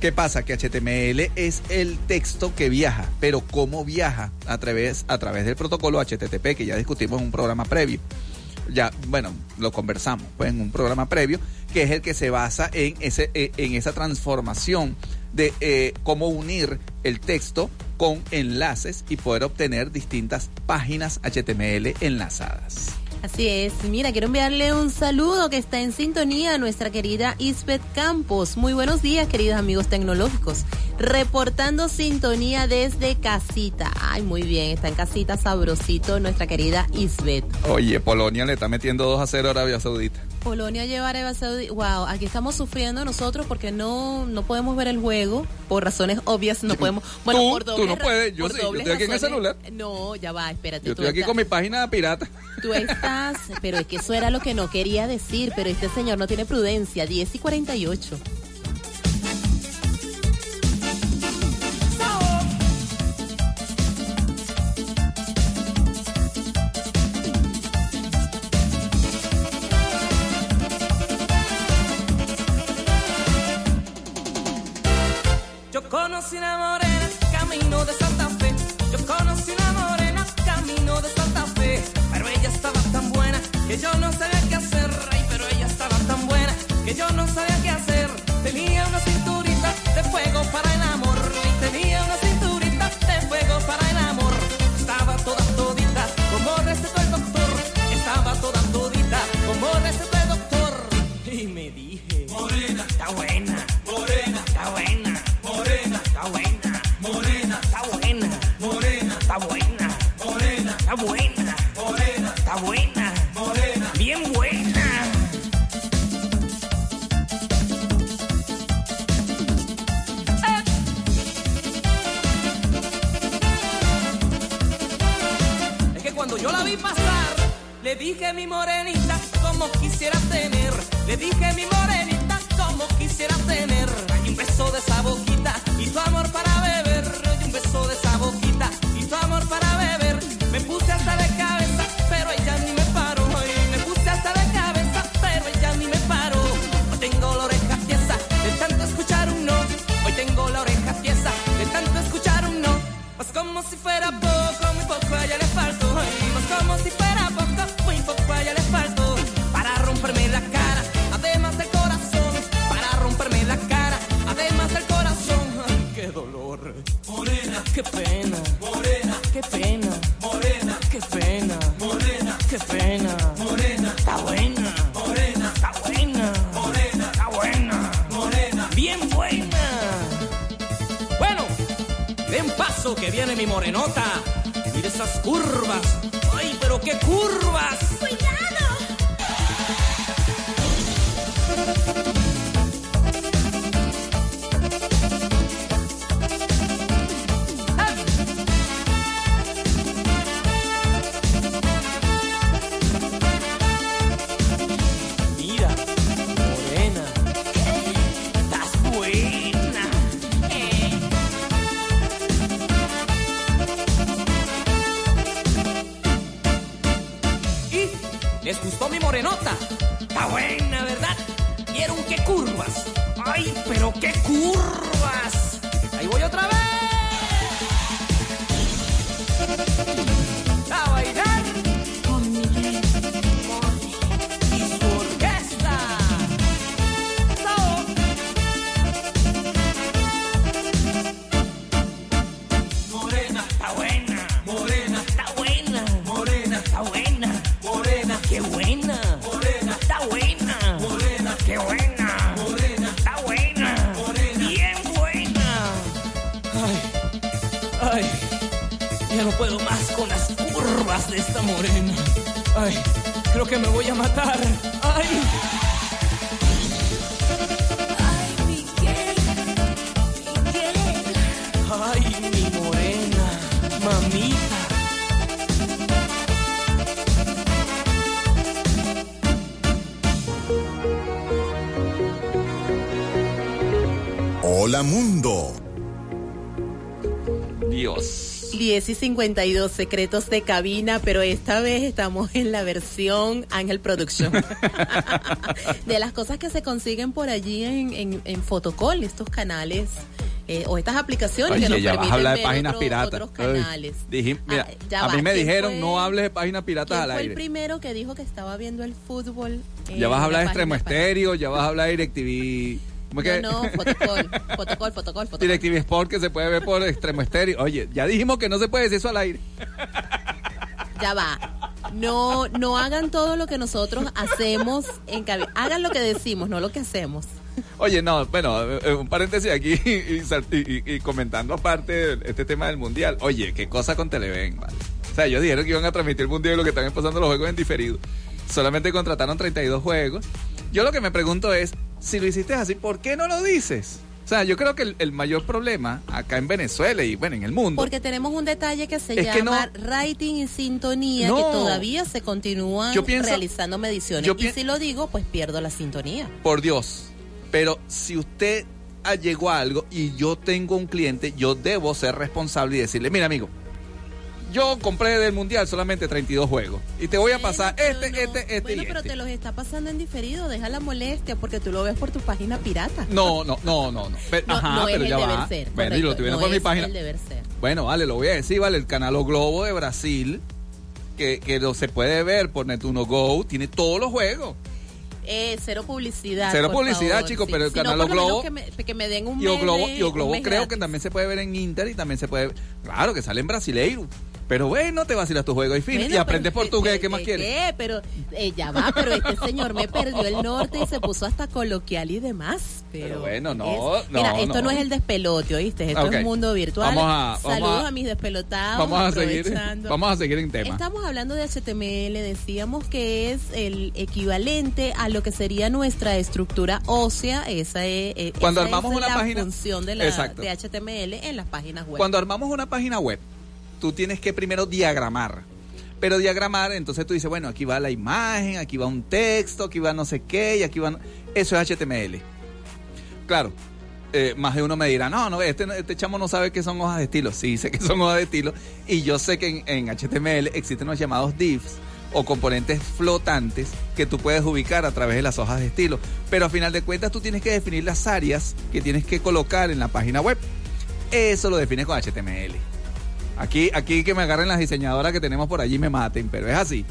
¿Qué pasa? Que HTML es el texto que viaja, pero ¿cómo viaja? A través, a través del protocolo HTTP, que ya discutimos en un programa previo. Ya, bueno, lo conversamos pues, en un programa previo, que es el que se basa en, ese, en esa transformación de eh, cómo unir el texto con enlaces y poder obtener distintas páginas HTML enlazadas. Así es. Mira, quiero enviarle un saludo que está en sintonía a nuestra querida Isbeth Campos. Muy buenos días, queridos amigos tecnológicos. Reportando sintonía desde casita. Ay, muy bien, está en casita sabrosito nuestra querida Isbeth. Oye, Polonia le está metiendo 2 a 0 a Arabia Saudita. Polonia lleva a Arabia Saudita. Wow, aquí estamos sufriendo nosotros porque no, no podemos ver el juego por razones obvias. No podemos. Bueno, Tú- por tú no puedes, yo sí, yo estoy aquí en el celular. No, ya va, espérate. Yo estoy aquí estás- con mi página pirata. Tú estás, pero es que eso era lo que no quería decir, pero este señor no tiene prudencia. 10 y 48. Mi morenota. Mira esas curvas. Ay, pero qué curvas. 10 y 52 secretos de cabina, pero esta vez estamos en la versión Ángel Production. de las cosas que se consiguen por allí en, en, en Fotocall, estos canales eh, o estas aplicaciones Oye, que nos ya vas a permiten hablar de páginas otro- piratas. otros canales. dije- mira, Ah, a va, mí me ¿quién dijeron fue- no hables de páginas piratas ¿Quién al fue el aire. primero que dijo que estaba viendo el fútbol? eh, Ya vas a hablar de extremo estéreo, ya vas a hablar de DirecTV. ¿Cómo es que? No, no, Fotocall, Fotocall, Fotocall. DirecTV Sport que se puede ver por extremo estéreo. Oye, ya dijimos que no se puede decir eso al aire. Ya va. No, no hagan todo lo que nosotros hacemos en cabina. Hagan lo que decimos, no lo que hacemos. Oye, no, bueno, eh, un paréntesis aquí y, sal- y- y- y comentando aparte este tema del mundial. Oye, qué cosa con Televen, vale. O sea, ellos dijeron que iban a transmitir el mundial y lo que están pasando los juegos en diferido. Solamente contrataron 32 juegos. Yo lo que me pregunto es, si lo hiciste así, ¿por qué no lo dices? O sea, yo creo que el, el mayor problema acá en Venezuela y bueno, en el mundo. Porque tenemos un detalle que se que llama no- rating y sintonía, No. que todavía se continúan Yo pienso- realizando mediciones. yo y si lo digo, pues pierdo la sintonía. por Dios. Pero si usted llegó a algo y yo tengo un cliente, yo debo ser responsable y decirle, mira amigo, yo compré del mundial solamente 32 juegos y te voy a pasar Bueno, este, no- este, este Bueno, y pero este. te los está pasando en diferido, deja la molestia porque tú lo ves por tu página pirata. No, no, no, no, no. Pero, No, ajá, no es pero el ya deber va. ser. Bueno, y lo tuvieron no por mi página. el deber ser. Bueno, vale, lo voy a decir, vale, el canal O Globo de Brasil, que, que lo se puede ver por Netuno Go, tiene todos los juegos. Eh, cero publicidad. Cero por publicidad, favor, chicos, sí. pero el Si no, canal menos Globo- Que me, que me den un Y O mes Globo, de- y O un Globo creo que también se puede ver en Inter y también se puede Claro, que sale en brasileiro. Pero bueno, te vacilas tu juego y fin. Bueno, y aprendes pero, portugués, ¿qué- ¿qué más quieres? qué? Pero eh, ya va, pero este señor me perdió el norte y se puso hasta coloquial y demás. Pero, Pero bueno, no, es- Mira, no, esto no. no. es el despelote, ¿oíste? Esto Ok. es mundo virtual. Vamos a- vamos Saludos a- a, mis despelotados. Vamos a seguir, vamos a seguir en tema. Estamos hablando de HTML, decíamos que es el equivalente a lo que sería nuestra estructura ósea, esa es, eh, Cuando esa armamos es una la página- función de, la, Exacto. de HTML en las páginas web. Cuando armamos una página web, tú tienes que primero diagramar. Pero diagramar, entonces tú dices, bueno, aquí va la imagen, aquí va un texto, aquí va no sé qué, y aquí va... Eso es HTML. Claro, eh, más de uno me dirá, no, no, este, este chamo no sabe qué son hojas de estilo. Sí, sé que son hojas de estilo. Y yo sé que en, en HTML existen los llamados divs o componentes flotantes que tú puedes ubicar a través de las hojas de estilo. Pero a final de cuentas tú tienes que definir las áreas que tienes que colocar en la página web. Eso lo defines con HTML. Aquí, aquí que me agarren las diseñadoras que tenemos por allí y me maten, pero es así.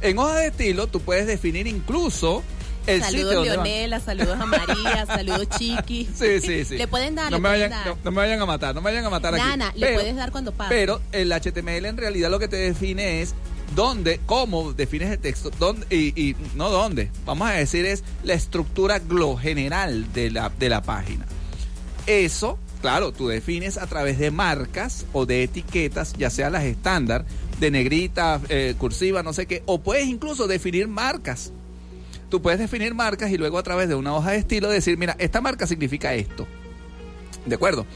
En hoja de estilo tú puedes definir incluso el Saludos. Leonela, saludos a María, saludos Chiqui. Sí, sí, sí. Le pueden dar, no le me pueden vayan, dar. no, no me vayan a matar, no me vayan a matar aquí. Nana, le puedes dar cuando pase. Pero el HTML en realidad lo que te define es dónde, cómo defines el texto, dónde, y, y no dónde, vamos a decir es la estructura general de la, de la página. Eso, claro, tú defines a través de marcas o de etiquetas, ya sea las estándar, de negrita, eh, cursiva, no sé qué, o puedes incluso definir marcas. Tú puedes definir marcas y luego a través de una hoja de estilo decir, mira, esta marca significa esto. ¿De acuerdo?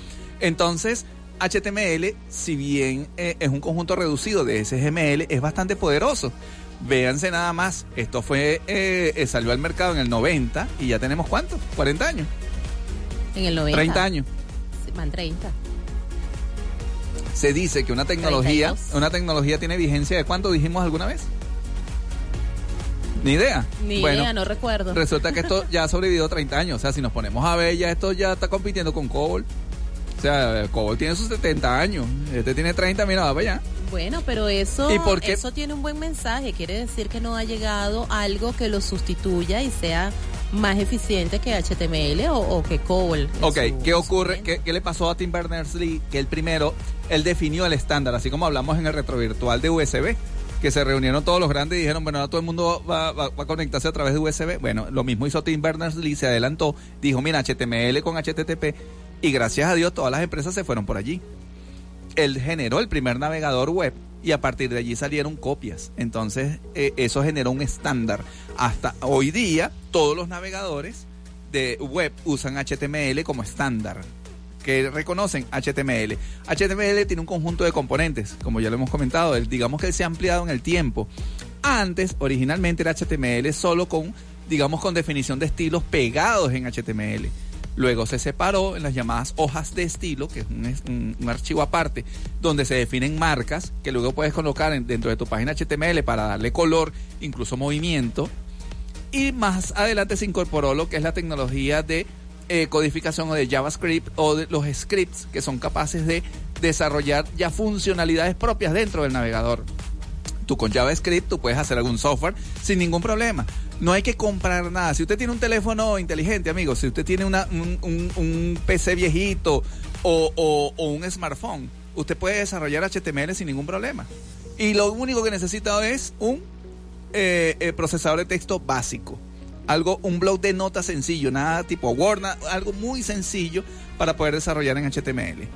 Entonces, HTML, si bien eh, es un conjunto reducido de SGML, es bastante poderoso. Véanse nada más, esto fue eh, eh, salió al mercado en el 90 y ya tenemos cuánto? 40 años, en el 90. 30 años. Van 30. Se dice que una tecnología, 32. una tecnología tiene vigencia de cuánto dijimos alguna vez? Ni idea. Ni Bueno, idea, no recuerdo. Resulta que esto ya ha sobrevivido 30 años. O sea, si nos ponemos a ver, ya esto ya está compitiendo con COBOL. O sea, COBOL tiene sus 70 años. Este tiene 30, mira, va para allá. Bueno, pero eso, ¿Y por qué? eso tiene un buen mensaje. Quiere decir que no ha llegado algo que lo sustituya y sea más eficiente que HTML o, o que COBOL. Ok, su- ¿qué ocurre? ¿Qué, qué le pasó a Tim Berners-Lee? Que el primero, él definió el estándar, así como hablamos en el retrovirtual de USB, que se reunieron todos los grandes y dijeron, bueno, ahora todo el mundo va, va- va a conectarse a través de USB. Bueno, lo mismo hizo Tim Berners-Lee, se adelantó, dijo, mira, HTML con HTTP, y gracias a Dios todas las empresas se fueron por allí. él generó el primer navegador web y a partir de allí salieron copias. Entonces, eh, eso generó un estándar. Hasta hoy día, todos los navegadores de web usan HTML como estándar que reconocen HTML. HTML tiene un conjunto de componentes, como ya lo hemos comentado, digamos que se ha ampliado en el tiempo. Antes, originalmente era HTML solo con, digamos, con definición de estilos pegados en HTML. Luego se separó en las llamadas hojas de estilo, que es un, archivo aparte, donde se definen marcas que luego puedes colocar dentro de tu página HTML para darle color, incluso movimiento. Y más adelante se incorporó lo que es la tecnología de eh, codificación o de JavaScript o de los scripts que son capaces de desarrollar ya funcionalidades propias dentro del navegador. Tú con JavaScript tú puedes hacer algún software sin ningún problema. No hay que comprar nada. Si usted tiene un teléfono inteligente, amigo, si usted tiene una, un, PC viejito o, un smartphone, usted puede desarrollar HTML sin ningún problema. Y lo único que necesita es un eh, eh, procesador de texto básico algo, un blog de notas sencillo, nada tipo Word, algo muy sencillo para poder desarrollar en HTML.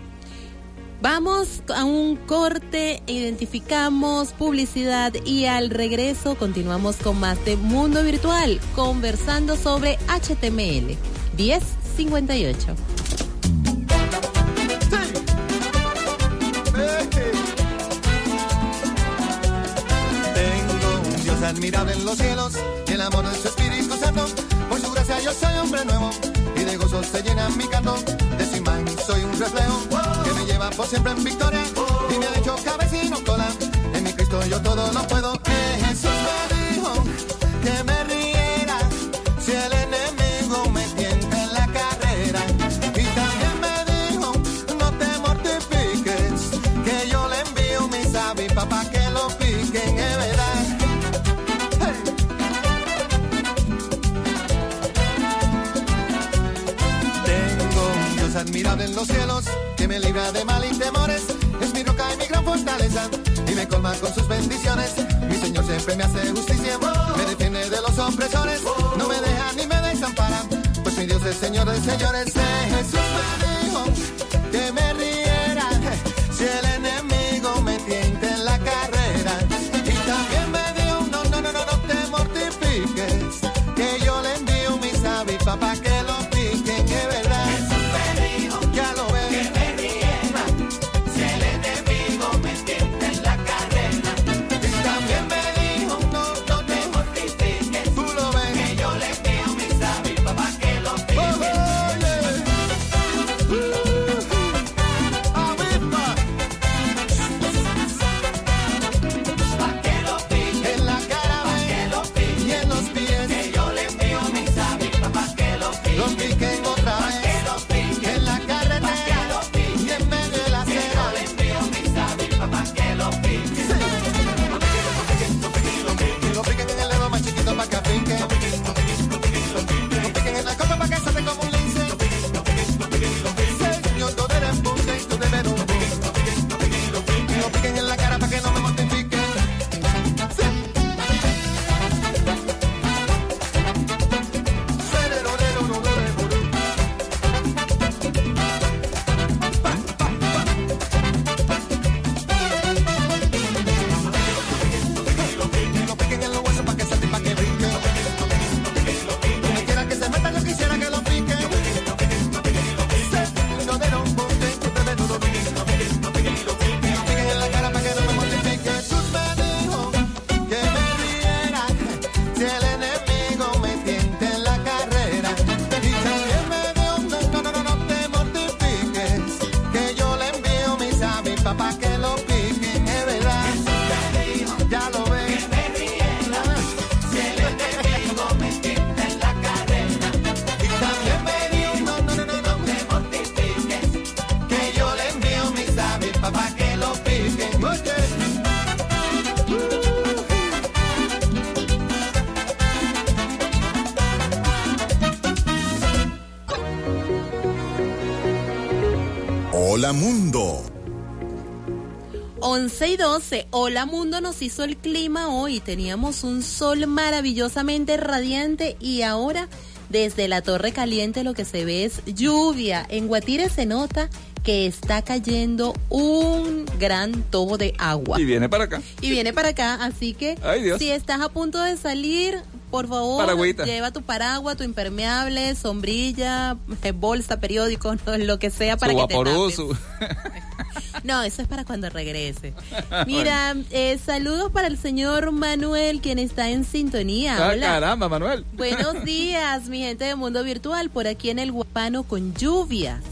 Vamos a un corte, identificamos publicidad y al regreso continuamos con más de Mundo Virtual, conversando sobre HTML 1058. Tengo un Dios admirable en los cielos, el amor de su Espíritu Santo, por su gracia yo soy hombre nuevo de gozo se llena mi canto, de su imagen soy un reflejo lleva por siempre en victoria y me ha hecho cabecino cola. En mi Cristo yo todo lo puedo. Jesús me dijo que me admirable en los cielos me libra de mal y temores. Es mi roca y mi gran fortaleza y me colma con sus bendiciones. Mi Señor siempre me hace justicia, me defiende de los opresores, no me deja ni me desampara, pues mi Dios es Señor de señores. Jesús me dijo que me riera si el 11 y 12. Hola Mundo nos hizo el clima hoy. Teníamos un sol maravillosamente radiante y ahora desde la Torre Caliente lo que se ve es lluvia. En Guatire se nota que está cayendo un gran tobo de agua. Y viene para acá. Y viene para acá, así que Ay, si estás a punto de salir, por favor, Paragüita. lleva tu paraguas, tu impermeable, sombrilla, eh, bolsa, periódico, lo que sea para su que te vaporú, tapes. No, eso es para cuando regrese. Mira, eh, saludos para el señor Manuel, quien está en sintonía. Ah, Hola. caramba, Manuel. Buenos días, mi gente de Mundo Virtual, por aquí en el Guapano con lluvias.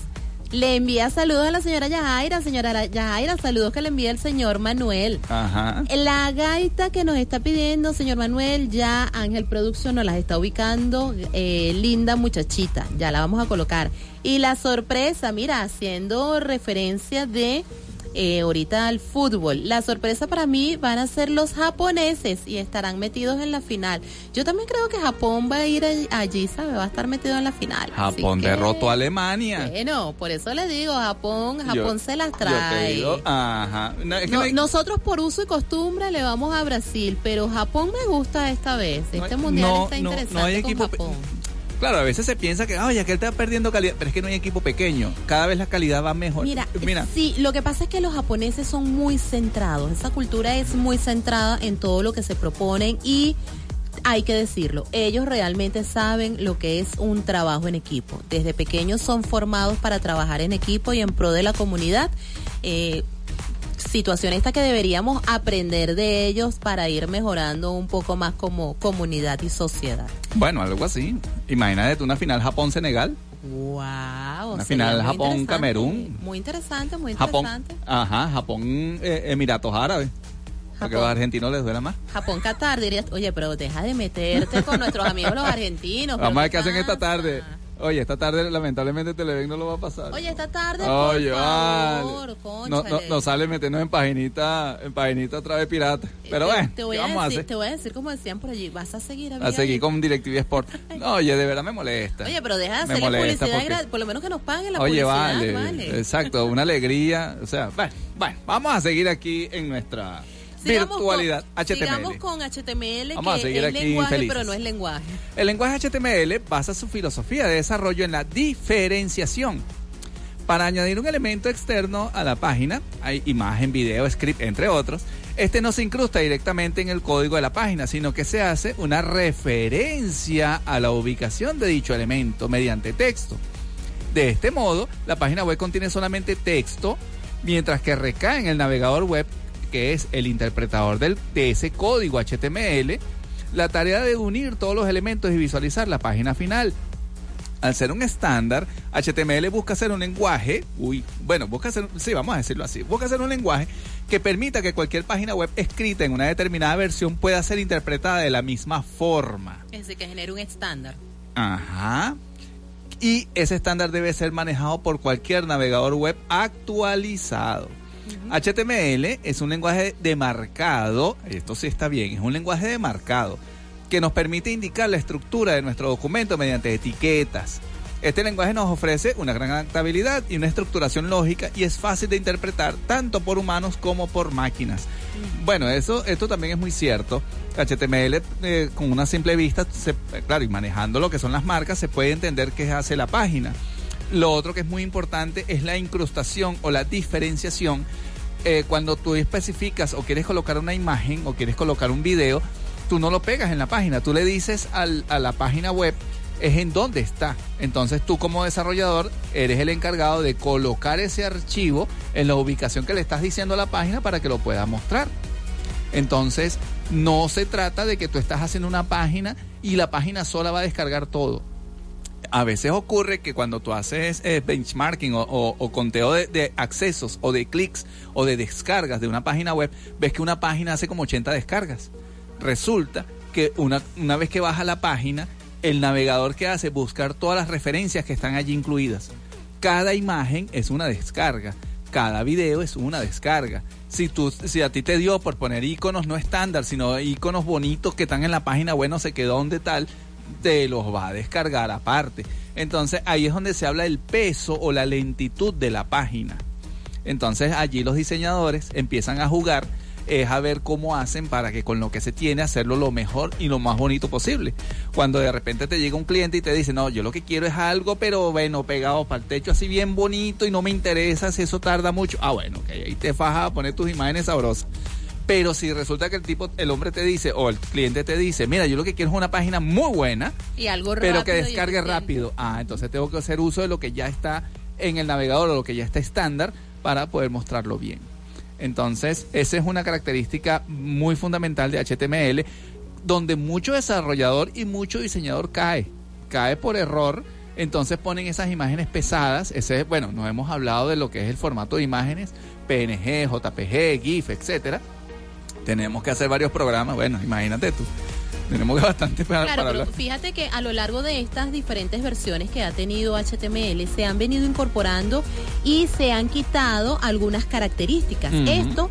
Le envía saludos a la señora Yajaira, señora Yajaira, saludos que le envía el señor Manuel. Ajá. La gaita que nos está pidiendo, señor Manuel, ya Ángel Producción nos las está ubicando. eh, linda muchachita, ya la vamos a colocar. Y la sorpresa, mira, haciendo referencia de eh, ahorita al fútbol. La sorpresa para mí van a ser los japoneses y estarán metidos en la final. Yo también creo que Japón va a ir all- allí, ¿sabe? Va a estar metido en la final. Japón que- derrotó a Alemania. Bueno, por eso le digo, Japón, Japón Yo- se las yo te trae. digo, ajá. No, es que No- no hay- nosotros por uso y costumbre le vamos a Brasil, pero Japón me gusta esta vez. Este mundial está no, no interesante hay equipo Japón. Claro, a veces se piensa que, oye, que él está perdiendo calidad, pero es que no hay equipo pequeño. Cada vez la calidad va mejor. Mira, Mira, sí, lo que pasa es que los japoneses son muy centrados. Esa cultura es muy centrada en todo lo que se proponen y hay que decirlo, ellos realmente saben lo que es un trabajo en equipo. Desde pequeños son formados para trabajar en equipo y en pro de la comunidad. Eh, situación esta que deberíamos aprender de ellos para ir mejorando un poco más como comunidad y sociedad. bueno, algo así. Imagínate una final Japón-Senegal. Wow. Una final muy Japón-Camerún. interesante. Muy interesante, muy Japón, interesante. ajá, Japón, eh, Emiratos Árabes. Porque a los Japón. argentinos les duele más. Japón Qatar dirías, oye, pero deja de meterte con nuestros amigos los argentinos. Vamos a ver ¿pero qué hacen esta tarde. Oye, esta tarde lamentablemente Televen no lo va a pasar. Oye, esta tarde, Oye, por vale. favor, no, no, no sale meternos en paginita, en paginita otra vez pirata. Pero te, bueno, te voy ¿qué a vamos a decir, hacer? te voy a decir como decían por allí, vas a seguir A seguir con DirecTV Sport. No, oye, de verdad me molesta. Oye, pero deja de hacerle molesta publicidad, porque- por lo menos que nos paguen la Oye, publicidad, vale, vale. exacto, una alegría. O sea, bueno, bueno, vamos a seguir aquí en nuestra Sigamos virtualidad con, HTML. Sigamos con HTML, Vamos a que seguir es aquí lenguaje, pero no es lenguaje. El lenguaje HTML basa su filosofía de desarrollo en la diferenciación. Para añadir un elemento externo a la página, hay imagen, video, script, entre otros, este no se incrusta directamente en el código de la página, sino que se hace una referencia a la ubicación de dicho elemento mediante texto. De este modo, la página web contiene solamente texto, mientras que recae en el navegador web, que es el interpretador del, de ese código HTML, la tarea de unir todos los elementos y visualizar la página final. Al ser un estándar, HTML busca ser un lenguaje, uy, bueno, busca ser, sí, vamos a decirlo así, busca ser un lenguaje que permita que cualquier página web escrita en una determinada versión pueda ser interpretada de la misma forma. Es decir, que genere un estándar. Ajá. Y ese estándar debe ser manejado por cualquier navegador web actualizado. HTML es un lenguaje demarcado, esto sí está bien, es un lenguaje demarcado que nos permite indicar la estructura de nuestro documento mediante etiquetas. Este lenguaje nos ofrece una gran adaptabilidad y una estructuración lógica y es fácil de interpretar tanto por humanos como por máquinas. Bueno, eso, esto también es muy cierto. HTML eh, con una simple vista, se- claro, y manejando lo que son las marcas, se puede entender qué hace la página. Lo otro que es muy importante es la incrustación o la diferenciación. Eh, cuando tú especificas o quieres colocar una imagen o quieres colocar un video, tú no lo pegas en la página, tú le dices a la página web es en dónde está. Entonces tú como desarrollador eres el encargado de colocar ese archivo en la ubicación que le estás diciendo a la página para que lo pueda mostrar. Entonces, no se trata de que tú estás haciendo una página y la página sola va a descargar todo. A veces ocurre que cuando tú haces eh, benchmarking o, conteo de, accesos o de clics o de descargas de una página web, ves que una página hace como 80 descargas. Resulta que una, una vez que baja la página, el navegador que hace buscar todas las referencias que están allí incluidas. Cada imagen es una descarga, cada video es una descarga. Si, tú, si a ti te dio por poner iconos no estándar, sino iconos bonitos que están en la página web, no sé qué dónde tal, te los va a descargar aparte. Entonces ahí es donde se habla del peso o la lentitud de la página. Entonces allí los diseñadores empiezan a jugar es a ver cómo hacen para que con lo que se tiene hacerlo lo mejor y lo más bonito posible. Cuando de repente te llega un cliente y te dice, no, yo lo que quiero es algo, pero bueno, pegado para el techo así bien bonito y no me interesa si eso tarda mucho. Ah, bueno, ok, ahí te fajas a poner tus imágenes sabrosas. Pero si resulta que el tipo, el hombre te dice o el cliente te dice, mira, yo lo que quiero es una página muy buena, Y algo pero que descargue rápido. Ah, entonces tengo que hacer uso de lo que ya está en el navegador o lo que ya está estándar para poder mostrarlo bien. Entonces, esa es una característica muy fundamental de HTML, donde mucho desarrollador y mucho diseñador cae. Cae por error. Entonces ponen esas imágenes pesadas. Ese es, bueno, no hemos hablado de lo que es el formato de imágenes, PNG, JPG, GIF, etcétera. Tenemos que hacer varios programas. Bueno, imagínate tú. Tenemos que bastante para, Claro, para pero hablar. fíjate que a lo largo de estas diferentes versiones que ha tenido HTML se han venido incorporando y se han quitado algunas características. Esto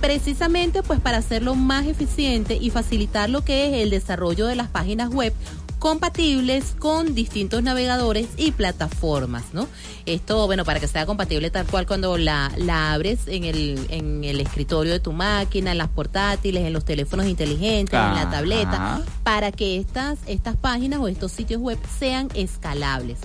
precisamente pues para hacerlo más eficiente y facilitar lo que es el desarrollo de las páginas web compatibles con distintos navegadores y plataformas, ¿no? Esto, bueno, para que sea compatible tal cual cuando la, la abres en el, en el escritorio de tu máquina, en las portátiles, en los teléfonos inteligentes, en la tableta, para que estas, estas páginas o estos sitios web sean escalables.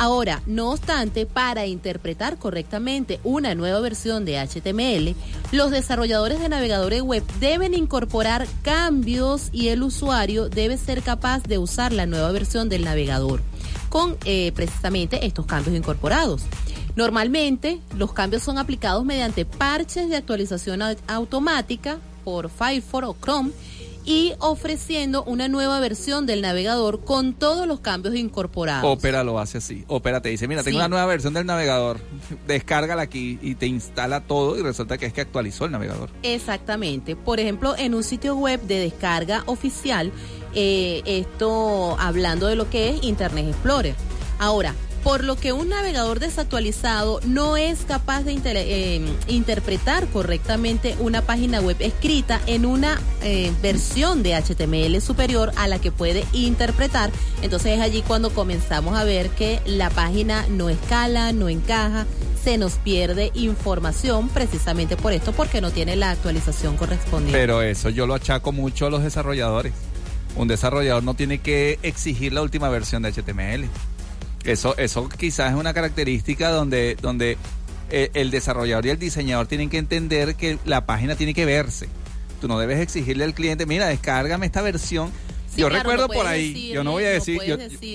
Ahora, no obstante, para interpretar correctamente una nueva versión de HTML, los desarrolladores de navegadores web deben incorporar cambios y el usuario debe ser capaz de usar la nueva versión del navegador con eh, precisamente estos cambios incorporados. Normalmente, los cambios son aplicados mediante parches de actualización au- automática por Firefox o Chrome y ofreciendo una nueva versión del navegador con todos los cambios incorporados. Opera lo hace así. Opera te dice, mira, tengo Sí. una nueva versión del navegador. Descárgala aquí y te instala todo y resulta que es que actualizó el navegador. Exactamente. Por ejemplo, en un sitio web de descarga oficial, eh, esto hablando de lo que es Internet Explorer. Ahora, por lo que un navegador desactualizado no es capaz de eh, interpretar correctamente una página web escrita en una eh, versión de HTML superior a la que puede interpretar, entonces es allí cuando comenzamos a ver que la página no escala, no encaja, se nos pierde información precisamente por esto, porque no tiene la actualización correspondiente. Pero eso yo lo achaco mucho a los desarrolladores. Un desarrollador no tiene que exigir la última versión de HTML. Eso, eso quizás es una característica donde, donde eh, el desarrollador y el diseñador tienen que entender que la página tiene que verse. Tú no debes exigirle al cliente, mira, descárgame esta versión. Sí, yo claro, recuerdo por ahí, yo no voy a decir,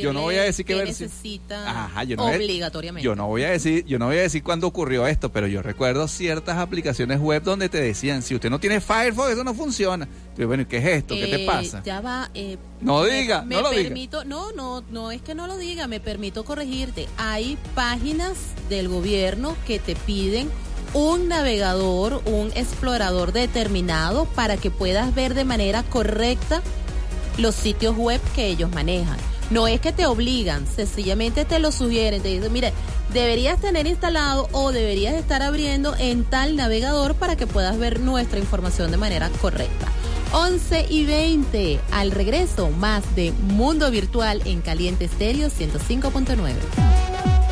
yo, no voy a decir versión. que necesita Ajá, yo no obligatoriamente. Yo no voy a decir, yo no voy a decir cuándo ocurrió esto, pero yo recuerdo ciertas aplicaciones web donde te decían, si usted no tiene Firefox, eso no funciona. Yo, bueno, ¿y qué es esto? ¿Qué te Eh, pasa? Ya va. eh, No me- diga, me no lo diga. permito, No, no, no es que no lo diga, me permito corregirte. Hay páginas del gobierno que te piden un navegador, un explorador determinado para que puedas ver de manera correcta los sitios web que ellos manejan. No es que te obligan, sencillamente te lo sugieren, te dicen, mire, deberías tener instalado o deberías estar abriendo en tal navegador para que puedas ver nuestra información de manera correcta. 11 y 20, al regreso, más de Mundo Virtual en Caliente Estéreo 105.9.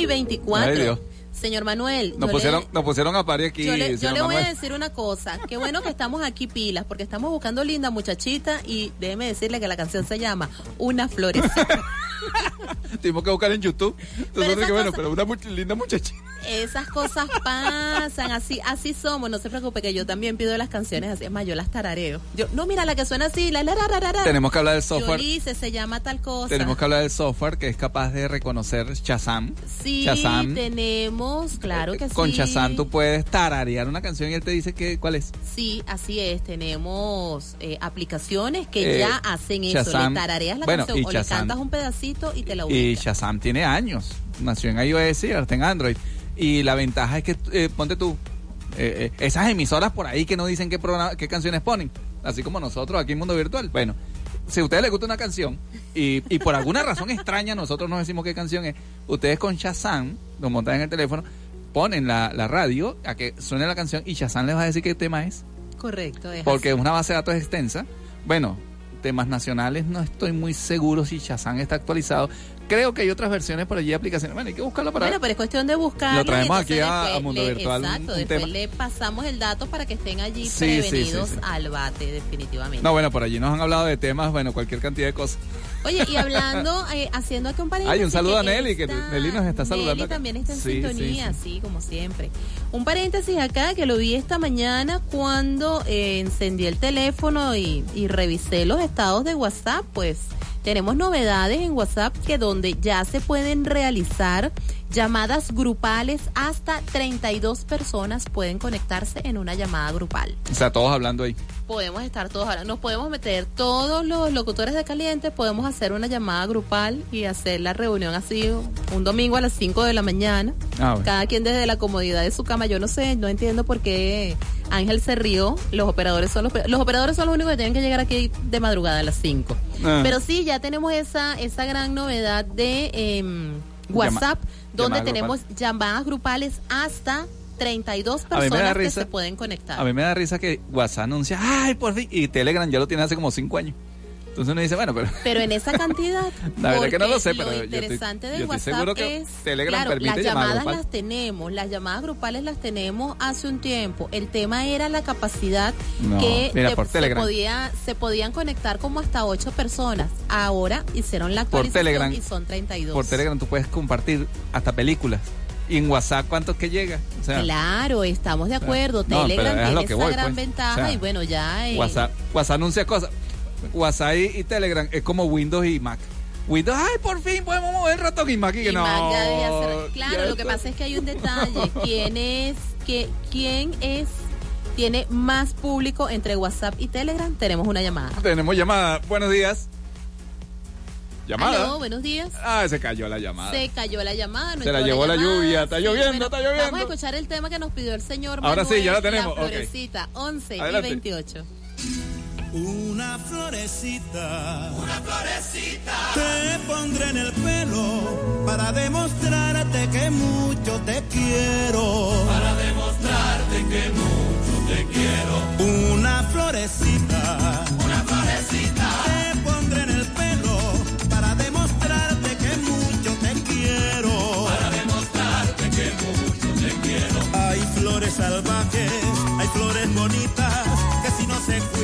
y 24. Ay, Dios. Señor Manuel, Nos pusieron, le- nos pusieron a parir aquí. yo le, yo señor le voy a decir una cosa. Qué bueno que estamos aquí pilas, porque estamos buscando linda muchachita y déjeme decirle que la canción se llama Una florecita. Tuvimos que buscar en YouTube. Nosotros esas que bueno, cosas- pero una much- linda muchachita. Esas cosas pasan, así así somos. No se preocupe que yo también pido las canciones así. Es más, yo las tarareo. Yo, no, mira la que suena así, la la la la, la. Tenemos que hablar del software. Yolice, se llama tal cosa. Tenemos que hablar del software que es capaz de reconocer Shazam. Sí, Shazam. tenemos, claro que Con sí. Shazam tú puedes tararear una canción y él te dice que, cuál es. Sí, así es. Tenemos eh, aplicaciones que Eh, ya hacen eso. Shazam- le tarareas la bueno, canción y o le cantas un pedacito y te la Y ubica. Shazam tiene años. Nació en iOS y ahora está en Android. Y la ventaja es que, eh, ponte tú, eh, eh, esas emisoras por ahí que no dicen qué, programa, qué canciones ponen, así como nosotros aquí en Mundo Virtual. Bueno, si a ustedes les gusta una canción y, y por alguna razón extraña nosotros no decimos qué canción es, ustedes con Shazam, lo montan en el teléfono, ponen la, la radio a que suene la canción y Shazam les va a decir qué tema es. Correcto. Es Porque es una base de datos extensa. Bueno, temas nacionales no estoy muy seguro si Shazam está actualizado. Creo que hay otras versiones por allí de aplicaciones. Bueno, hay que buscarlo para Bueno, pero es cuestión de buscarlo. Lo traemos aquí a- a Mundo le- Virtual, Exacto, un después tema. le pasamos el dato para que estén allí Sí, sí, sí, prevenidos sí. al bate, definitivamente. No, bueno, por allí nos han hablado de temas, bueno, cualquier cantidad de cosas. Oye, y hablando, eh, haciendo aquí un paréntesis. Ay, un saludo a Nelly, que Nelly nos está saludando Nelly acá. también está en Sí, sintonía, sí, sí, como siempre. Un paréntesis acá que lo vi esta mañana cuando eh, encendí el teléfono y, y revisé los estados de WhatsApp, pues tenemos novedades en WhatsApp que donde ya se pueden realizar llamadas grupales hasta 32 personas pueden conectarse en una llamada grupal O sea, todos hablando ahí. Podemos estar todos ahora, nos podemos meter todos los locutores de caliente, podemos hacer una llamada grupal y hacer la reunión así un domingo a las 5 de la mañana, Ah, bueno. cada quien desde la comodidad de su cama. Yo no sé, no entiendo por qué Ángel se rió, los operadores son los pe- los operadores son los únicos que tienen que llegar aquí de madrugada a las 5. Ah. Pero sí, ya tenemos esa esa gran novedad de em, WhatsApp donde llamada tenemos llamadas grupales hasta 32 A mí me da personas que se pueden conectar. A mí me da risa que WhatsApp anuncia, ay, por fin, y Telegram ya lo tiene hace como cinco años. Entonces uno dice, bueno, pero Pero en esa cantidad. La verdad que no lo sé, pero yo estoy- interesante yo estoy WhatsApp seguro que es. Telegram claro, permite las llamada llamadas las tenemos, las llamadas grupales las tenemos hace un tiempo. El tema era la capacidad No, que mira, por se, Telegram. podía, se podían conectar como hasta ocho personas. Ahora hicieron la Por actualización Telegram. y son 32. por Telegram tú puedes compartir hasta películas. Y en WhatsApp, ¿cuántos que llega? O sea, Claro, estamos de acuerdo. No, Telegram es a lo tiene esa voy, gran pues. ventaja O sea, y bueno, ya. eh, WhatsApp, WhatsApp anuncia cosas. WhatsApp y, y Telegram es como Windows y Mac. Windows, ay, por fin podemos mover ratón y Mac y que Y no. Mac ya debía ser- Claro, ya lo que pasa es que hay un detalle. ¿Quién es, que, quién es, tiene más público entre WhatsApp y Telegram? Tenemos una llamada. Tenemos llamada. Buenos días. Llamada. Aló, buenos días. Ah, se cayó la llamada. Se cayó la llamada. no Se la llevó la lluvia, está lloviendo, está lloviendo. Vamos a escuchar el tema que nos pidió el señor Ahora sí, ya la tenemos, ok. florecita, 11 Adelante. y 28. Una florecita, una florecita, te pondré en el pelo para demostrarte que mucho te quiero. Para demostrarte que mucho te quiero. Una florecita, una florecita, salvajes, hay flores bonitas que si no se cuidan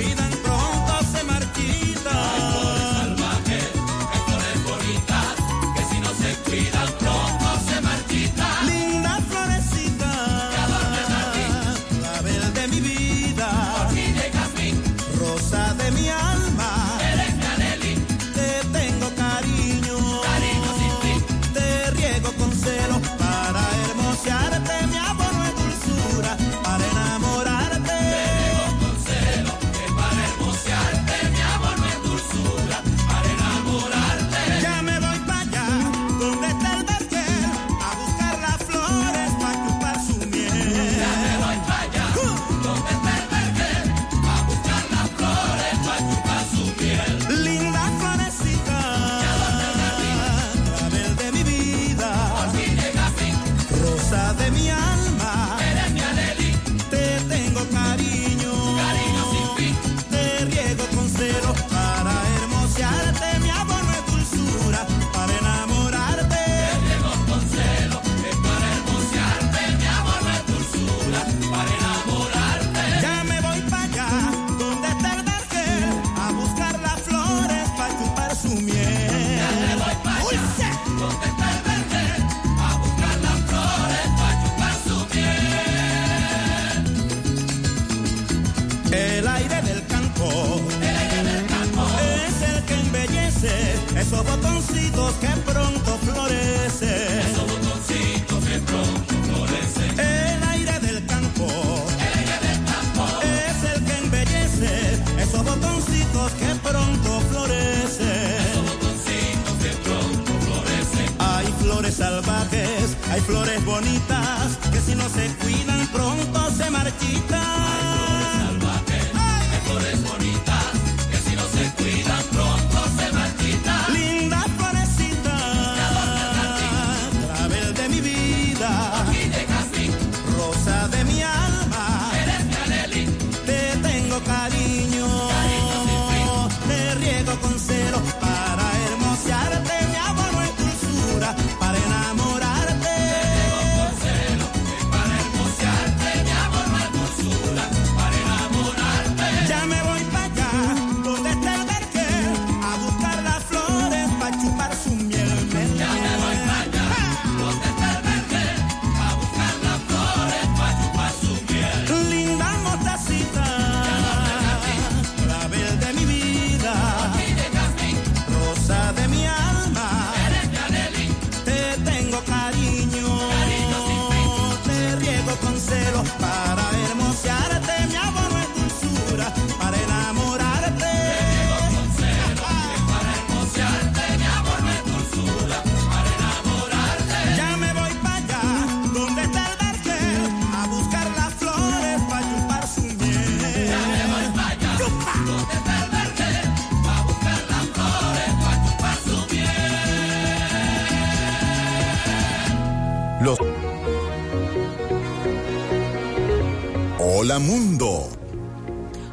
Mundo.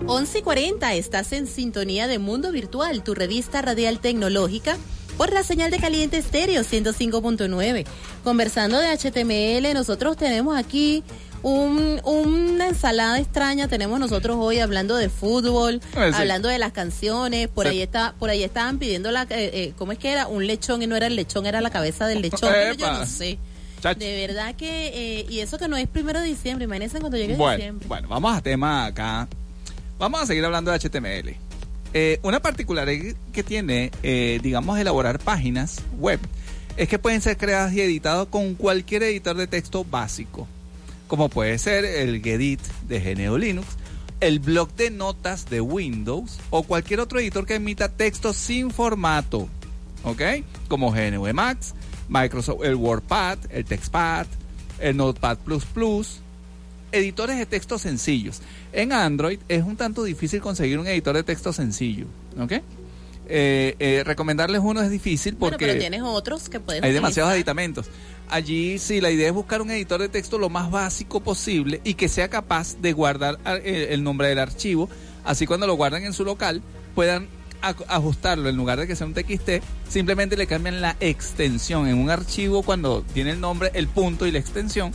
11 y 40, estás en sintonía de Mundo Virtual, tu revista radial tecnológica, por la señal de caliente estéreo 105.9. Conversando de HTML, nosotros tenemos aquí un- una ensalada extraña. Tenemos nosotros hoy hablando de fútbol, Ah, sí. hablando de las canciones. Por Sí. ahí está, por ahí estaban pidiendo la, eh, eh, ¿cómo es que era? Un lechón y no era el lechón, era la cabeza del lechón. pero yo no sé. Chacho. De verdad que, eh, y eso que no es primero de diciembre, imagínense cuando llegue Bueno, diciembre. bueno, vamos a tema acá. Vamos a seguir hablando de HTML. Eh, una particularidad que tiene, eh, digamos, elaborar páginas web es que pueden ser creadas y editadas con cualquier editor de texto básico, como puede ser el Gedit de GNU Linux, el blog de notas de Windows o cualquier otro editor que emita texto sin formato, ¿ok? Como GNU Max, Microsoft, el WordPad, el TextPad, el Notepad++, editores de texto sencillos. En Android es un tanto difícil conseguir un editor de texto sencillo, ¿ok? Eh, eh, recomendarles uno es difícil Bueno, porque pero tienes otros que puedes hay demasiados aditamentos. Allí sí, la idea es buscar un editor de texto lo más básico posible y que sea capaz de guardar eh, el nombre del archivo, así cuando lo guardan en su local puedan ajustarlo en lugar de que sea un TXT, simplemente le cambian la extensión en un archivo cuando tiene el nombre, el punto y la extensión,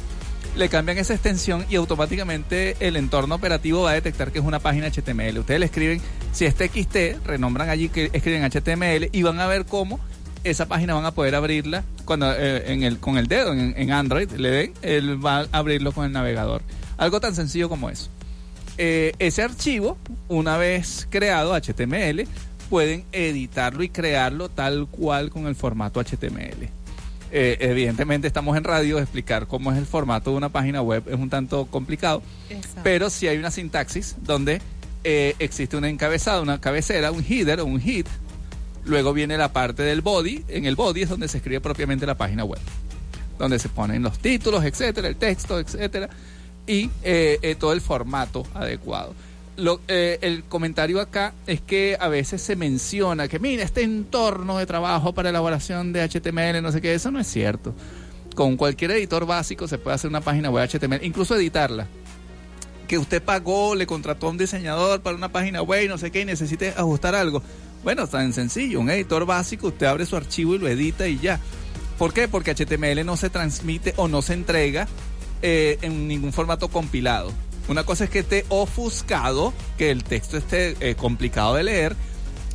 le cambian esa extensión y automáticamente el entorno operativo va a detectar que es una página HTML. Ustedes le escriben, si es TXT, renombran allí que escriben HTML y van a ver cómo esa página van a poder abrirla cuando eh, en el, con el dedo en, en Android le den, él va a abrirlo con el navegador. Algo tan sencillo como eso. Eh, ese archivo, una vez creado HTML, pueden editarlo y crearlo tal cual con el formato HTML. Eh, evidentemente estamos en radio, explicar cómo es el formato de una página web es un tanto complicado, Exacto. pero sí hay una sintaxis donde eh, existe una encabezada, una cabecera, un header o un hit. Luego viene la parte del body. En el body es donde se escribe propiamente la página web, donde se ponen los títulos, etcétera, el texto, etcétera, y eh, eh, todo el formato adecuado. Lo- eh, el comentario acá es que a veces se menciona que, mira, este entorno de trabajo para elaboración de HTML, no sé qué, eso no es cierto. Con cualquier editor básico se puede hacer una página web HTML, incluso editarla que usted pagó, le contrató a un diseñador para una página web y no sé qué, y necesite ajustar algo. Bueno, tan sencillo, un editor básico, usted abre su archivo y lo edita y ya. ¿Por qué? Porque HTML no se transmite o no se entrega eh, en ningún formato compilado. Una cosa es que esté ofuscado, que el texto esté eh, complicado de leer,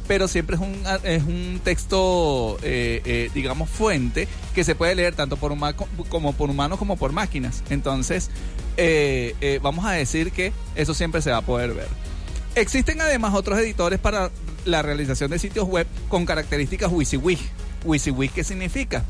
pero siempre es un, es un texto, eh, eh, digamos, fuente que se puede leer tanto por, huma- como por humanos como por máquinas. Entonces, vamos a decir que eso siempre se va a poder ver. Existen además otros editores para la realización de sitios web con características WYSIWYG. WYSIWYG, ¿qué significa?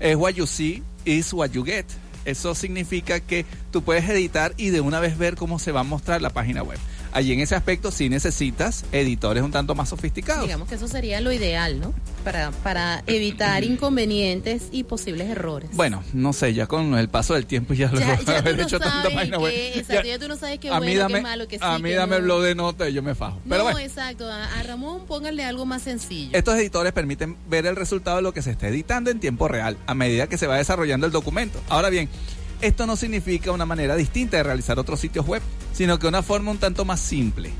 Es what you see is what you get. Eso significa que tú puedes editar y de una vez ver cómo se va a mostrar la página web. Allí en ese aspecto sí necesitas editores un tanto más sofisticados. Digamos que eso sería lo ideal, ¿no? Para, para evitar inconvenientes y posibles errores. Bueno, no sé, ya con el paso del tiempo ya lo Ya, haber no hecho tanta página web. exacto, Ya- ya tú no sabes qué a mí bueno, qué dame, malo, qué sí, A mí dame no. el blog de nota y yo me fajo. Pero no, bueno, exacto. A, a Ramón pónganle algo más sencillo. estos editores permiten ver el resultado de lo que se está editando en tiempo real, a medida que se va desarrollando el documento. Ahora bien, esto no significa una manera distinta de realizar otros sitios web, sino que una forma un tanto más simple,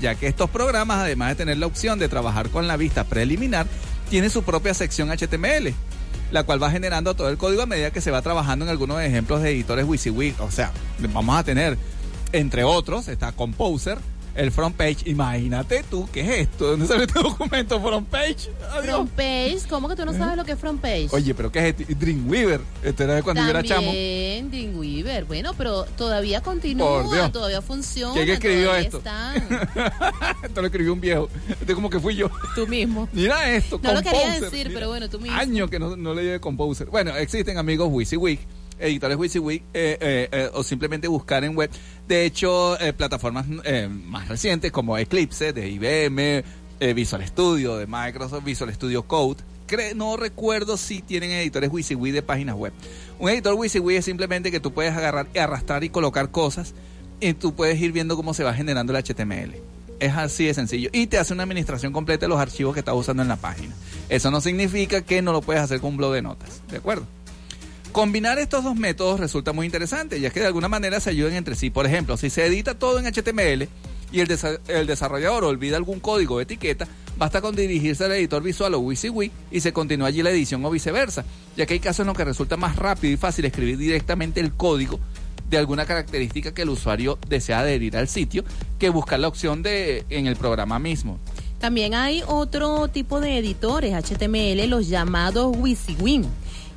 ya que estos programas, además de tener la opción de trabajar con la vista preliminar, tienen su propia sección HTML, la cual va generando todo el código a medida que se va trabajando en algunos ejemplos de editores WYSIWYG. O sea, vamos a tener, entre otros, está Composer, el front page. Imagínate tú, ¿qué es esto? ¿Dónde sale este documento? Front page. Adiós. Front page, ¿cómo que tú no sabes lo que es front page? Oye, pero ¿qué es este? Dreamweaver. Este era de cuando yo era chamo. También Dreamweaver. Bueno, pero todavía continúa, Por Dios. todavía funciona. ¿Quién escribió esto? están. Esto lo escribió un viejo. Este como que fui yo. Tú mismo. Mira esto. No lo quería Composer. decir, Mira, pero bueno, tú mismo. Años que no, no leí de Composer. Bueno, existen amigos WYSIWYG, editores WYSIWYG, eh, eh, eh, o simplemente buscar en web. De hecho, eh, plataformas eh, más recientes como Eclipse de IBM, eh, Visual Studio de Microsoft, Visual Studio Code. Cre- no recuerdo si tienen editores WYSIWYG de páginas web. Un editor WYSIWYG es simplemente que tú puedes agarrar, arrastrar y colocar cosas y tú puedes ir viendo cómo se va generando el HTML. Es así de sencillo. Y te hace una administración completa de los archivos que estás usando en la página. Eso no significa que no lo puedes hacer con un blog de notas. ¿De acuerdo? Combinar estos dos métodos resulta muy interesante, ya que de alguna manera se ayudan entre sí. Por ejemplo, si se edita todo en HTML y el, el desarrollador olvida algún código o etiqueta, basta con dirigirse al editor visual o WYSIWYG y se continúa allí la edición o viceversa, ya que hay casos en los que resulta más rápido y fácil escribir directamente el código de alguna característica que el usuario desea adherir al sitio que buscar la opción de en el programa mismo. También hay otro tipo de editores HTML, los llamados WYSIWYG,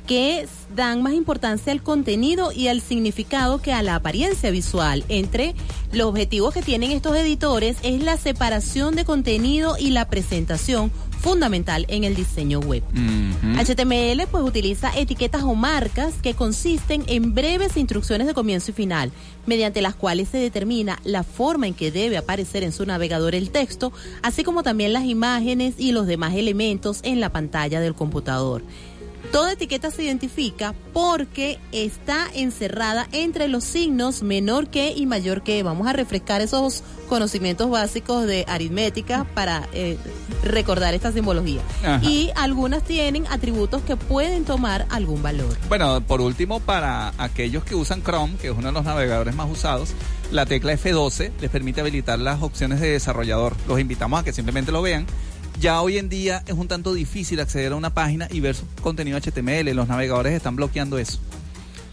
que dan más importancia al contenido y al significado que a la apariencia visual. Entre los objetivos que tienen estos editores es la separación de contenido y la presentación fundamental en el diseño web. HTML pues utiliza etiquetas o marcas que consisten en breves instrucciones de comienzo y final, mediante las cuales se determina la forma en que debe aparecer en su navegador el texto, así como también las imágenes y los demás elementos en la pantalla del computador. Toda etiqueta se identifica porque está encerrada entre los signos menor que y mayor que. Vamos a refrescar esos conocimientos básicos de aritmética para eh, recordar esta simbología. Ajá. Y algunas tienen atributos que pueden tomar algún valor. Bueno, por último, para aquellos que usan Chrome, que es uno de los navegadores más usados, la tecla F12 les permite habilitar las opciones de desarrollador. Los invitamos a que simplemente lo vean. Ya hoy en día es un tanto difícil acceder a una página y ver su contenido HTML. Los navegadores están bloqueando eso.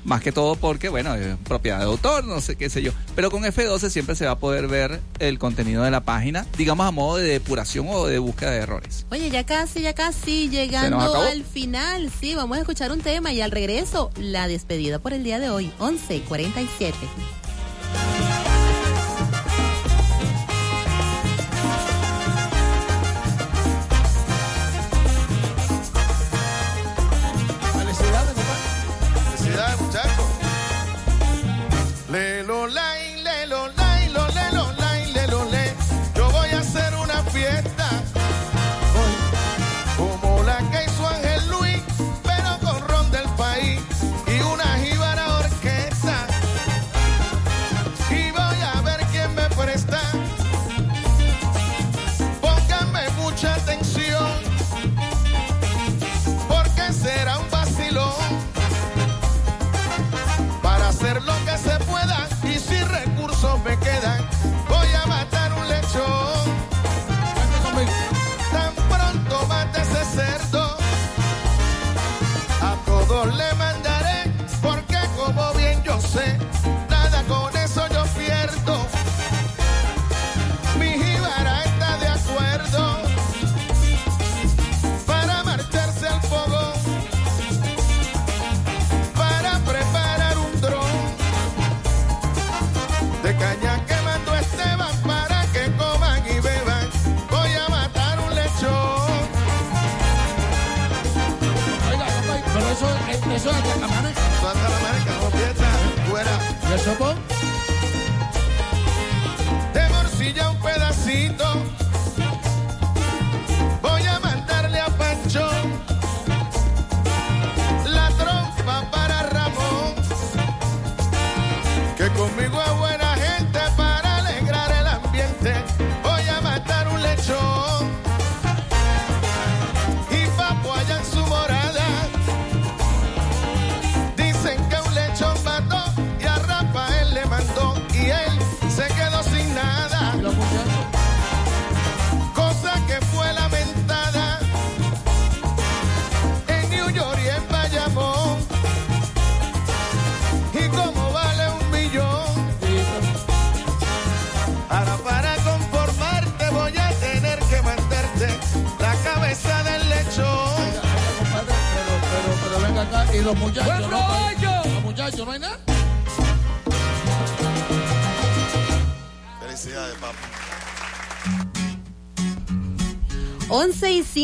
Más que todo porque, bueno, es propiedad de autor, no sé qué sé yo. Pero con F12 siempre se va a poder ver el contenido de la página, digamos a modo de depuración o de búsqueda de errores. Oye, ya casi, ya casi llegando al final. Sí, vamos a escuchar un tema y al regreso, la despedida por el día de hoy, 11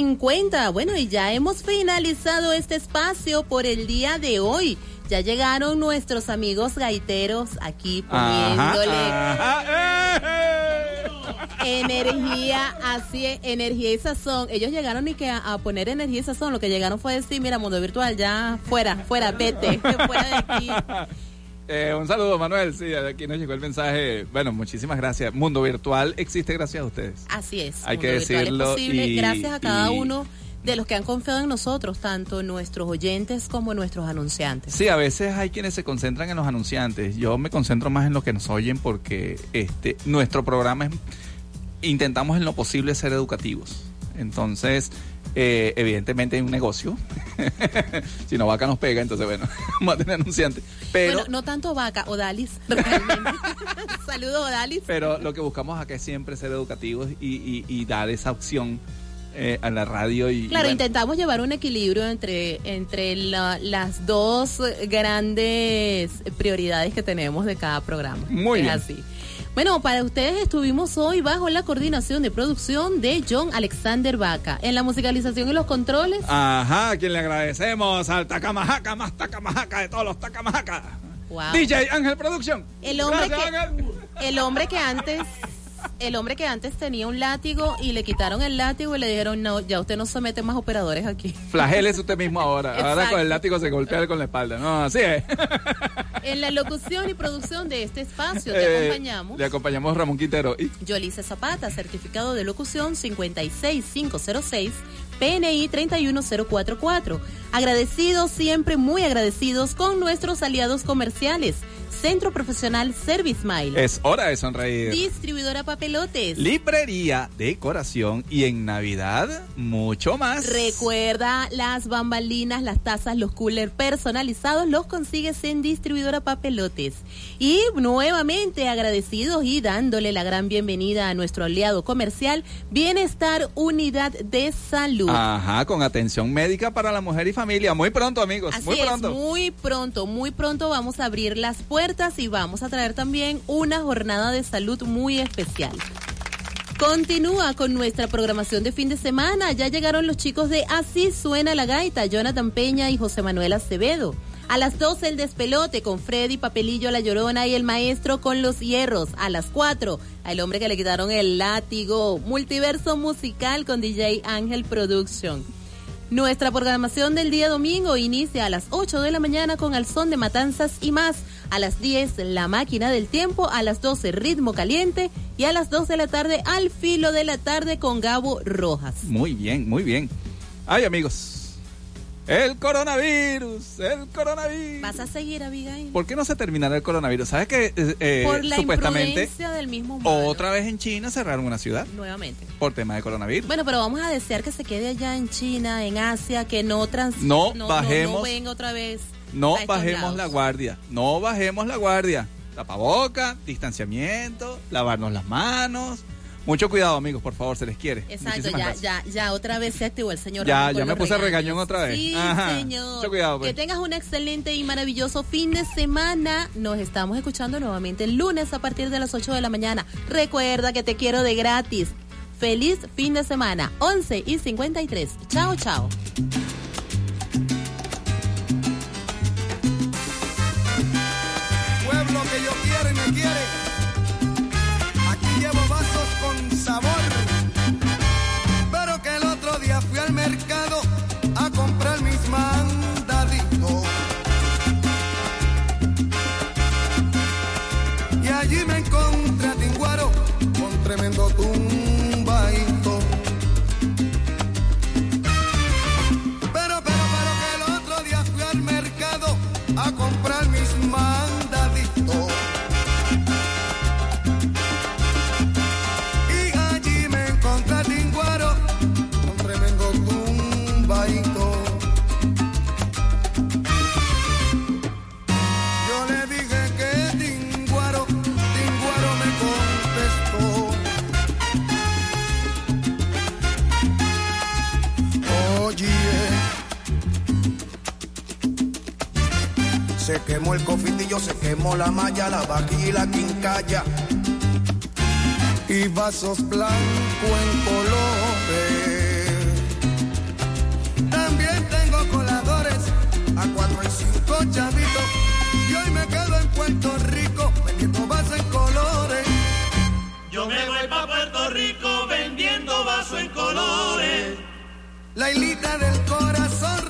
50. Bueno, y ya hemos finalizado este espacio por el día de hoy. Ya llegaron nuestros amigos gaiteros aquí poniéndole Ajá, ajá, eh, energía, así es, energía y sazón. Ellos llegaron y que a, a poner energía y sazón, lo que llegaron fue decir, mira, mundo virtual, ya fuera, fuera, vete, fuera de aquí. Eh, un saludo, Manuel. Sí, aquí nos llegó el mensaje. Bueno, muchísimas gracias. Mundo Virtual existe gracias a ustedes. Así es. Hay que Mundo decirlo Es posible y- gracias a cada y- uno de los que han confiado en nosotros, tanto nuestros oyentes como nuestros anunciantes. Sí, a veces hay quienes se concentran en los anunciantes. Yo me concentro más en los que nos oyen porque este nuestro programa es intentamos en lo posible ser educativos. Entonces, eh, evidentemente hay un negocio. si no vaca nos pega, entonces bueno, vamos a tener anunciantes. Pero bueno, no tanto vaca, Odalis, realmente. Saludos, Odalis. pero lo que buscamos acá es siempre ser educativos y, y- y dar esa opción eh, a la radio y Claro, y bueno, intentamos llevar un equilibrio entre, entre la- las dos grandes prioridades que tenemos de cada programa. Muy es bien. así. Bueno, para ustedes estuvimos hoy bajo la coordinación de producción de John Alexander Vaca. En la musicalización y los controles, Ajá, a quien le agradecemos al Tacamajaca, más Tacamajaca de todos los Tacamajaca. Wow. DJ Ángel Production. el hombre Gracias, que Ángel. el hombre que antes el hombre que antes tenía un látigo y le quitaron el látigo y le dijeron, no, ya usted no se mete más operadores aquí. Flagélese usted mismo ahora. Ahora con el látigo se golpea con la espalda. No, así es. En la locución y producción de este espacio te Eh, acompañamos. Le acompañamos Ramón Quintero. Y Yolice Zapata, certificado de locución 56506, PNI 31044. Agradecidos, siempre muy agradecidos con nuestros aliados comerciales. Centro Profesional Service Mile. es hora de sonreír. Distribuidora Papelotes. Librería, decoración y en Navidad mucho más. Recuerda las bambalinas, las tazas, los coolers personalizados los consigues en Distribuidora Papelotes. Y nuevamente agradecidos y dándole la gran bienvenida a nuestro aliado comercial Bienestar Unidad de Salud. Ajá, con atención médica para la mujer y familia. Muy pronto, amigos. Así muy es, pronto. muy pronto, muy pronto vamos a abrir las puertas y vamos a traer también una jornada de salud muy especial. Continúa con nuestra programación de fin de semana. Ya llegaron los chicos de Así suena la gaita, Jonathan Peña y José Manuel Acevedo. A las 12 el despelote con Freddy Papelillo La Llorona y el maestro con los hierros. A las 4 al hombre que le quitaron el látigo. Multiverso musical con DJ Ángel Production. Nuestra programación del día domingo inicia a las 8 de la mañana con Al Son de Matanzas y más. A las 10 La Máquina del Tiempo, a las 12 Ritmo Caliente y a las 2 de la tarde Al Filo de la Tarde con Gabo Rojas. Muy bien, muy bien. Ay, amigos. El coronavirus, el coronavirus. ¿Vas a seguir, Abigail? ¿Por qué no se terminará el coronavirus? ¿Sabes que eh, eh, Por la supuestamente del mismo humano. otra vez en China cerraron una ciudad Nuevamente. por tema de coronavirus? Bueno, pero vamos a desear que se quede allá en China, en Asia, que no trans... No no, bajemos- No, venga otra vez. No bajemos lados. la guardia, no bajemos la guardia. Tapaboca, distanciamiento, lavarnos las manos. Mucho cuidado, amigos, por favor, se les quiere. Exacto, ya, ya, ya otra vez se activó el señor. Ya, ya me puse regaños. regañón otra vez. Sí, Ajá. señor. Mucho cuidado, pues. Que tengas un excelente y maravilloso fin de semana. Nos estamos escuchando nuevamente el lunes a partir de las 8 de la mañana. Recuerda que te quiero de gratis. Feliz fin de semana, 11 y 53. Chao, chao. la malla, la vaquilla y la quincalla. Y vasos blancos en colores. También tengo coladores a cuatro y cinco chavitos. Y hoy me quedo en Puerto Rico vendiendo vasos en colores. Yo me voy pa' Puerto Rico vendiendo vasos en colores. La hilita del corazón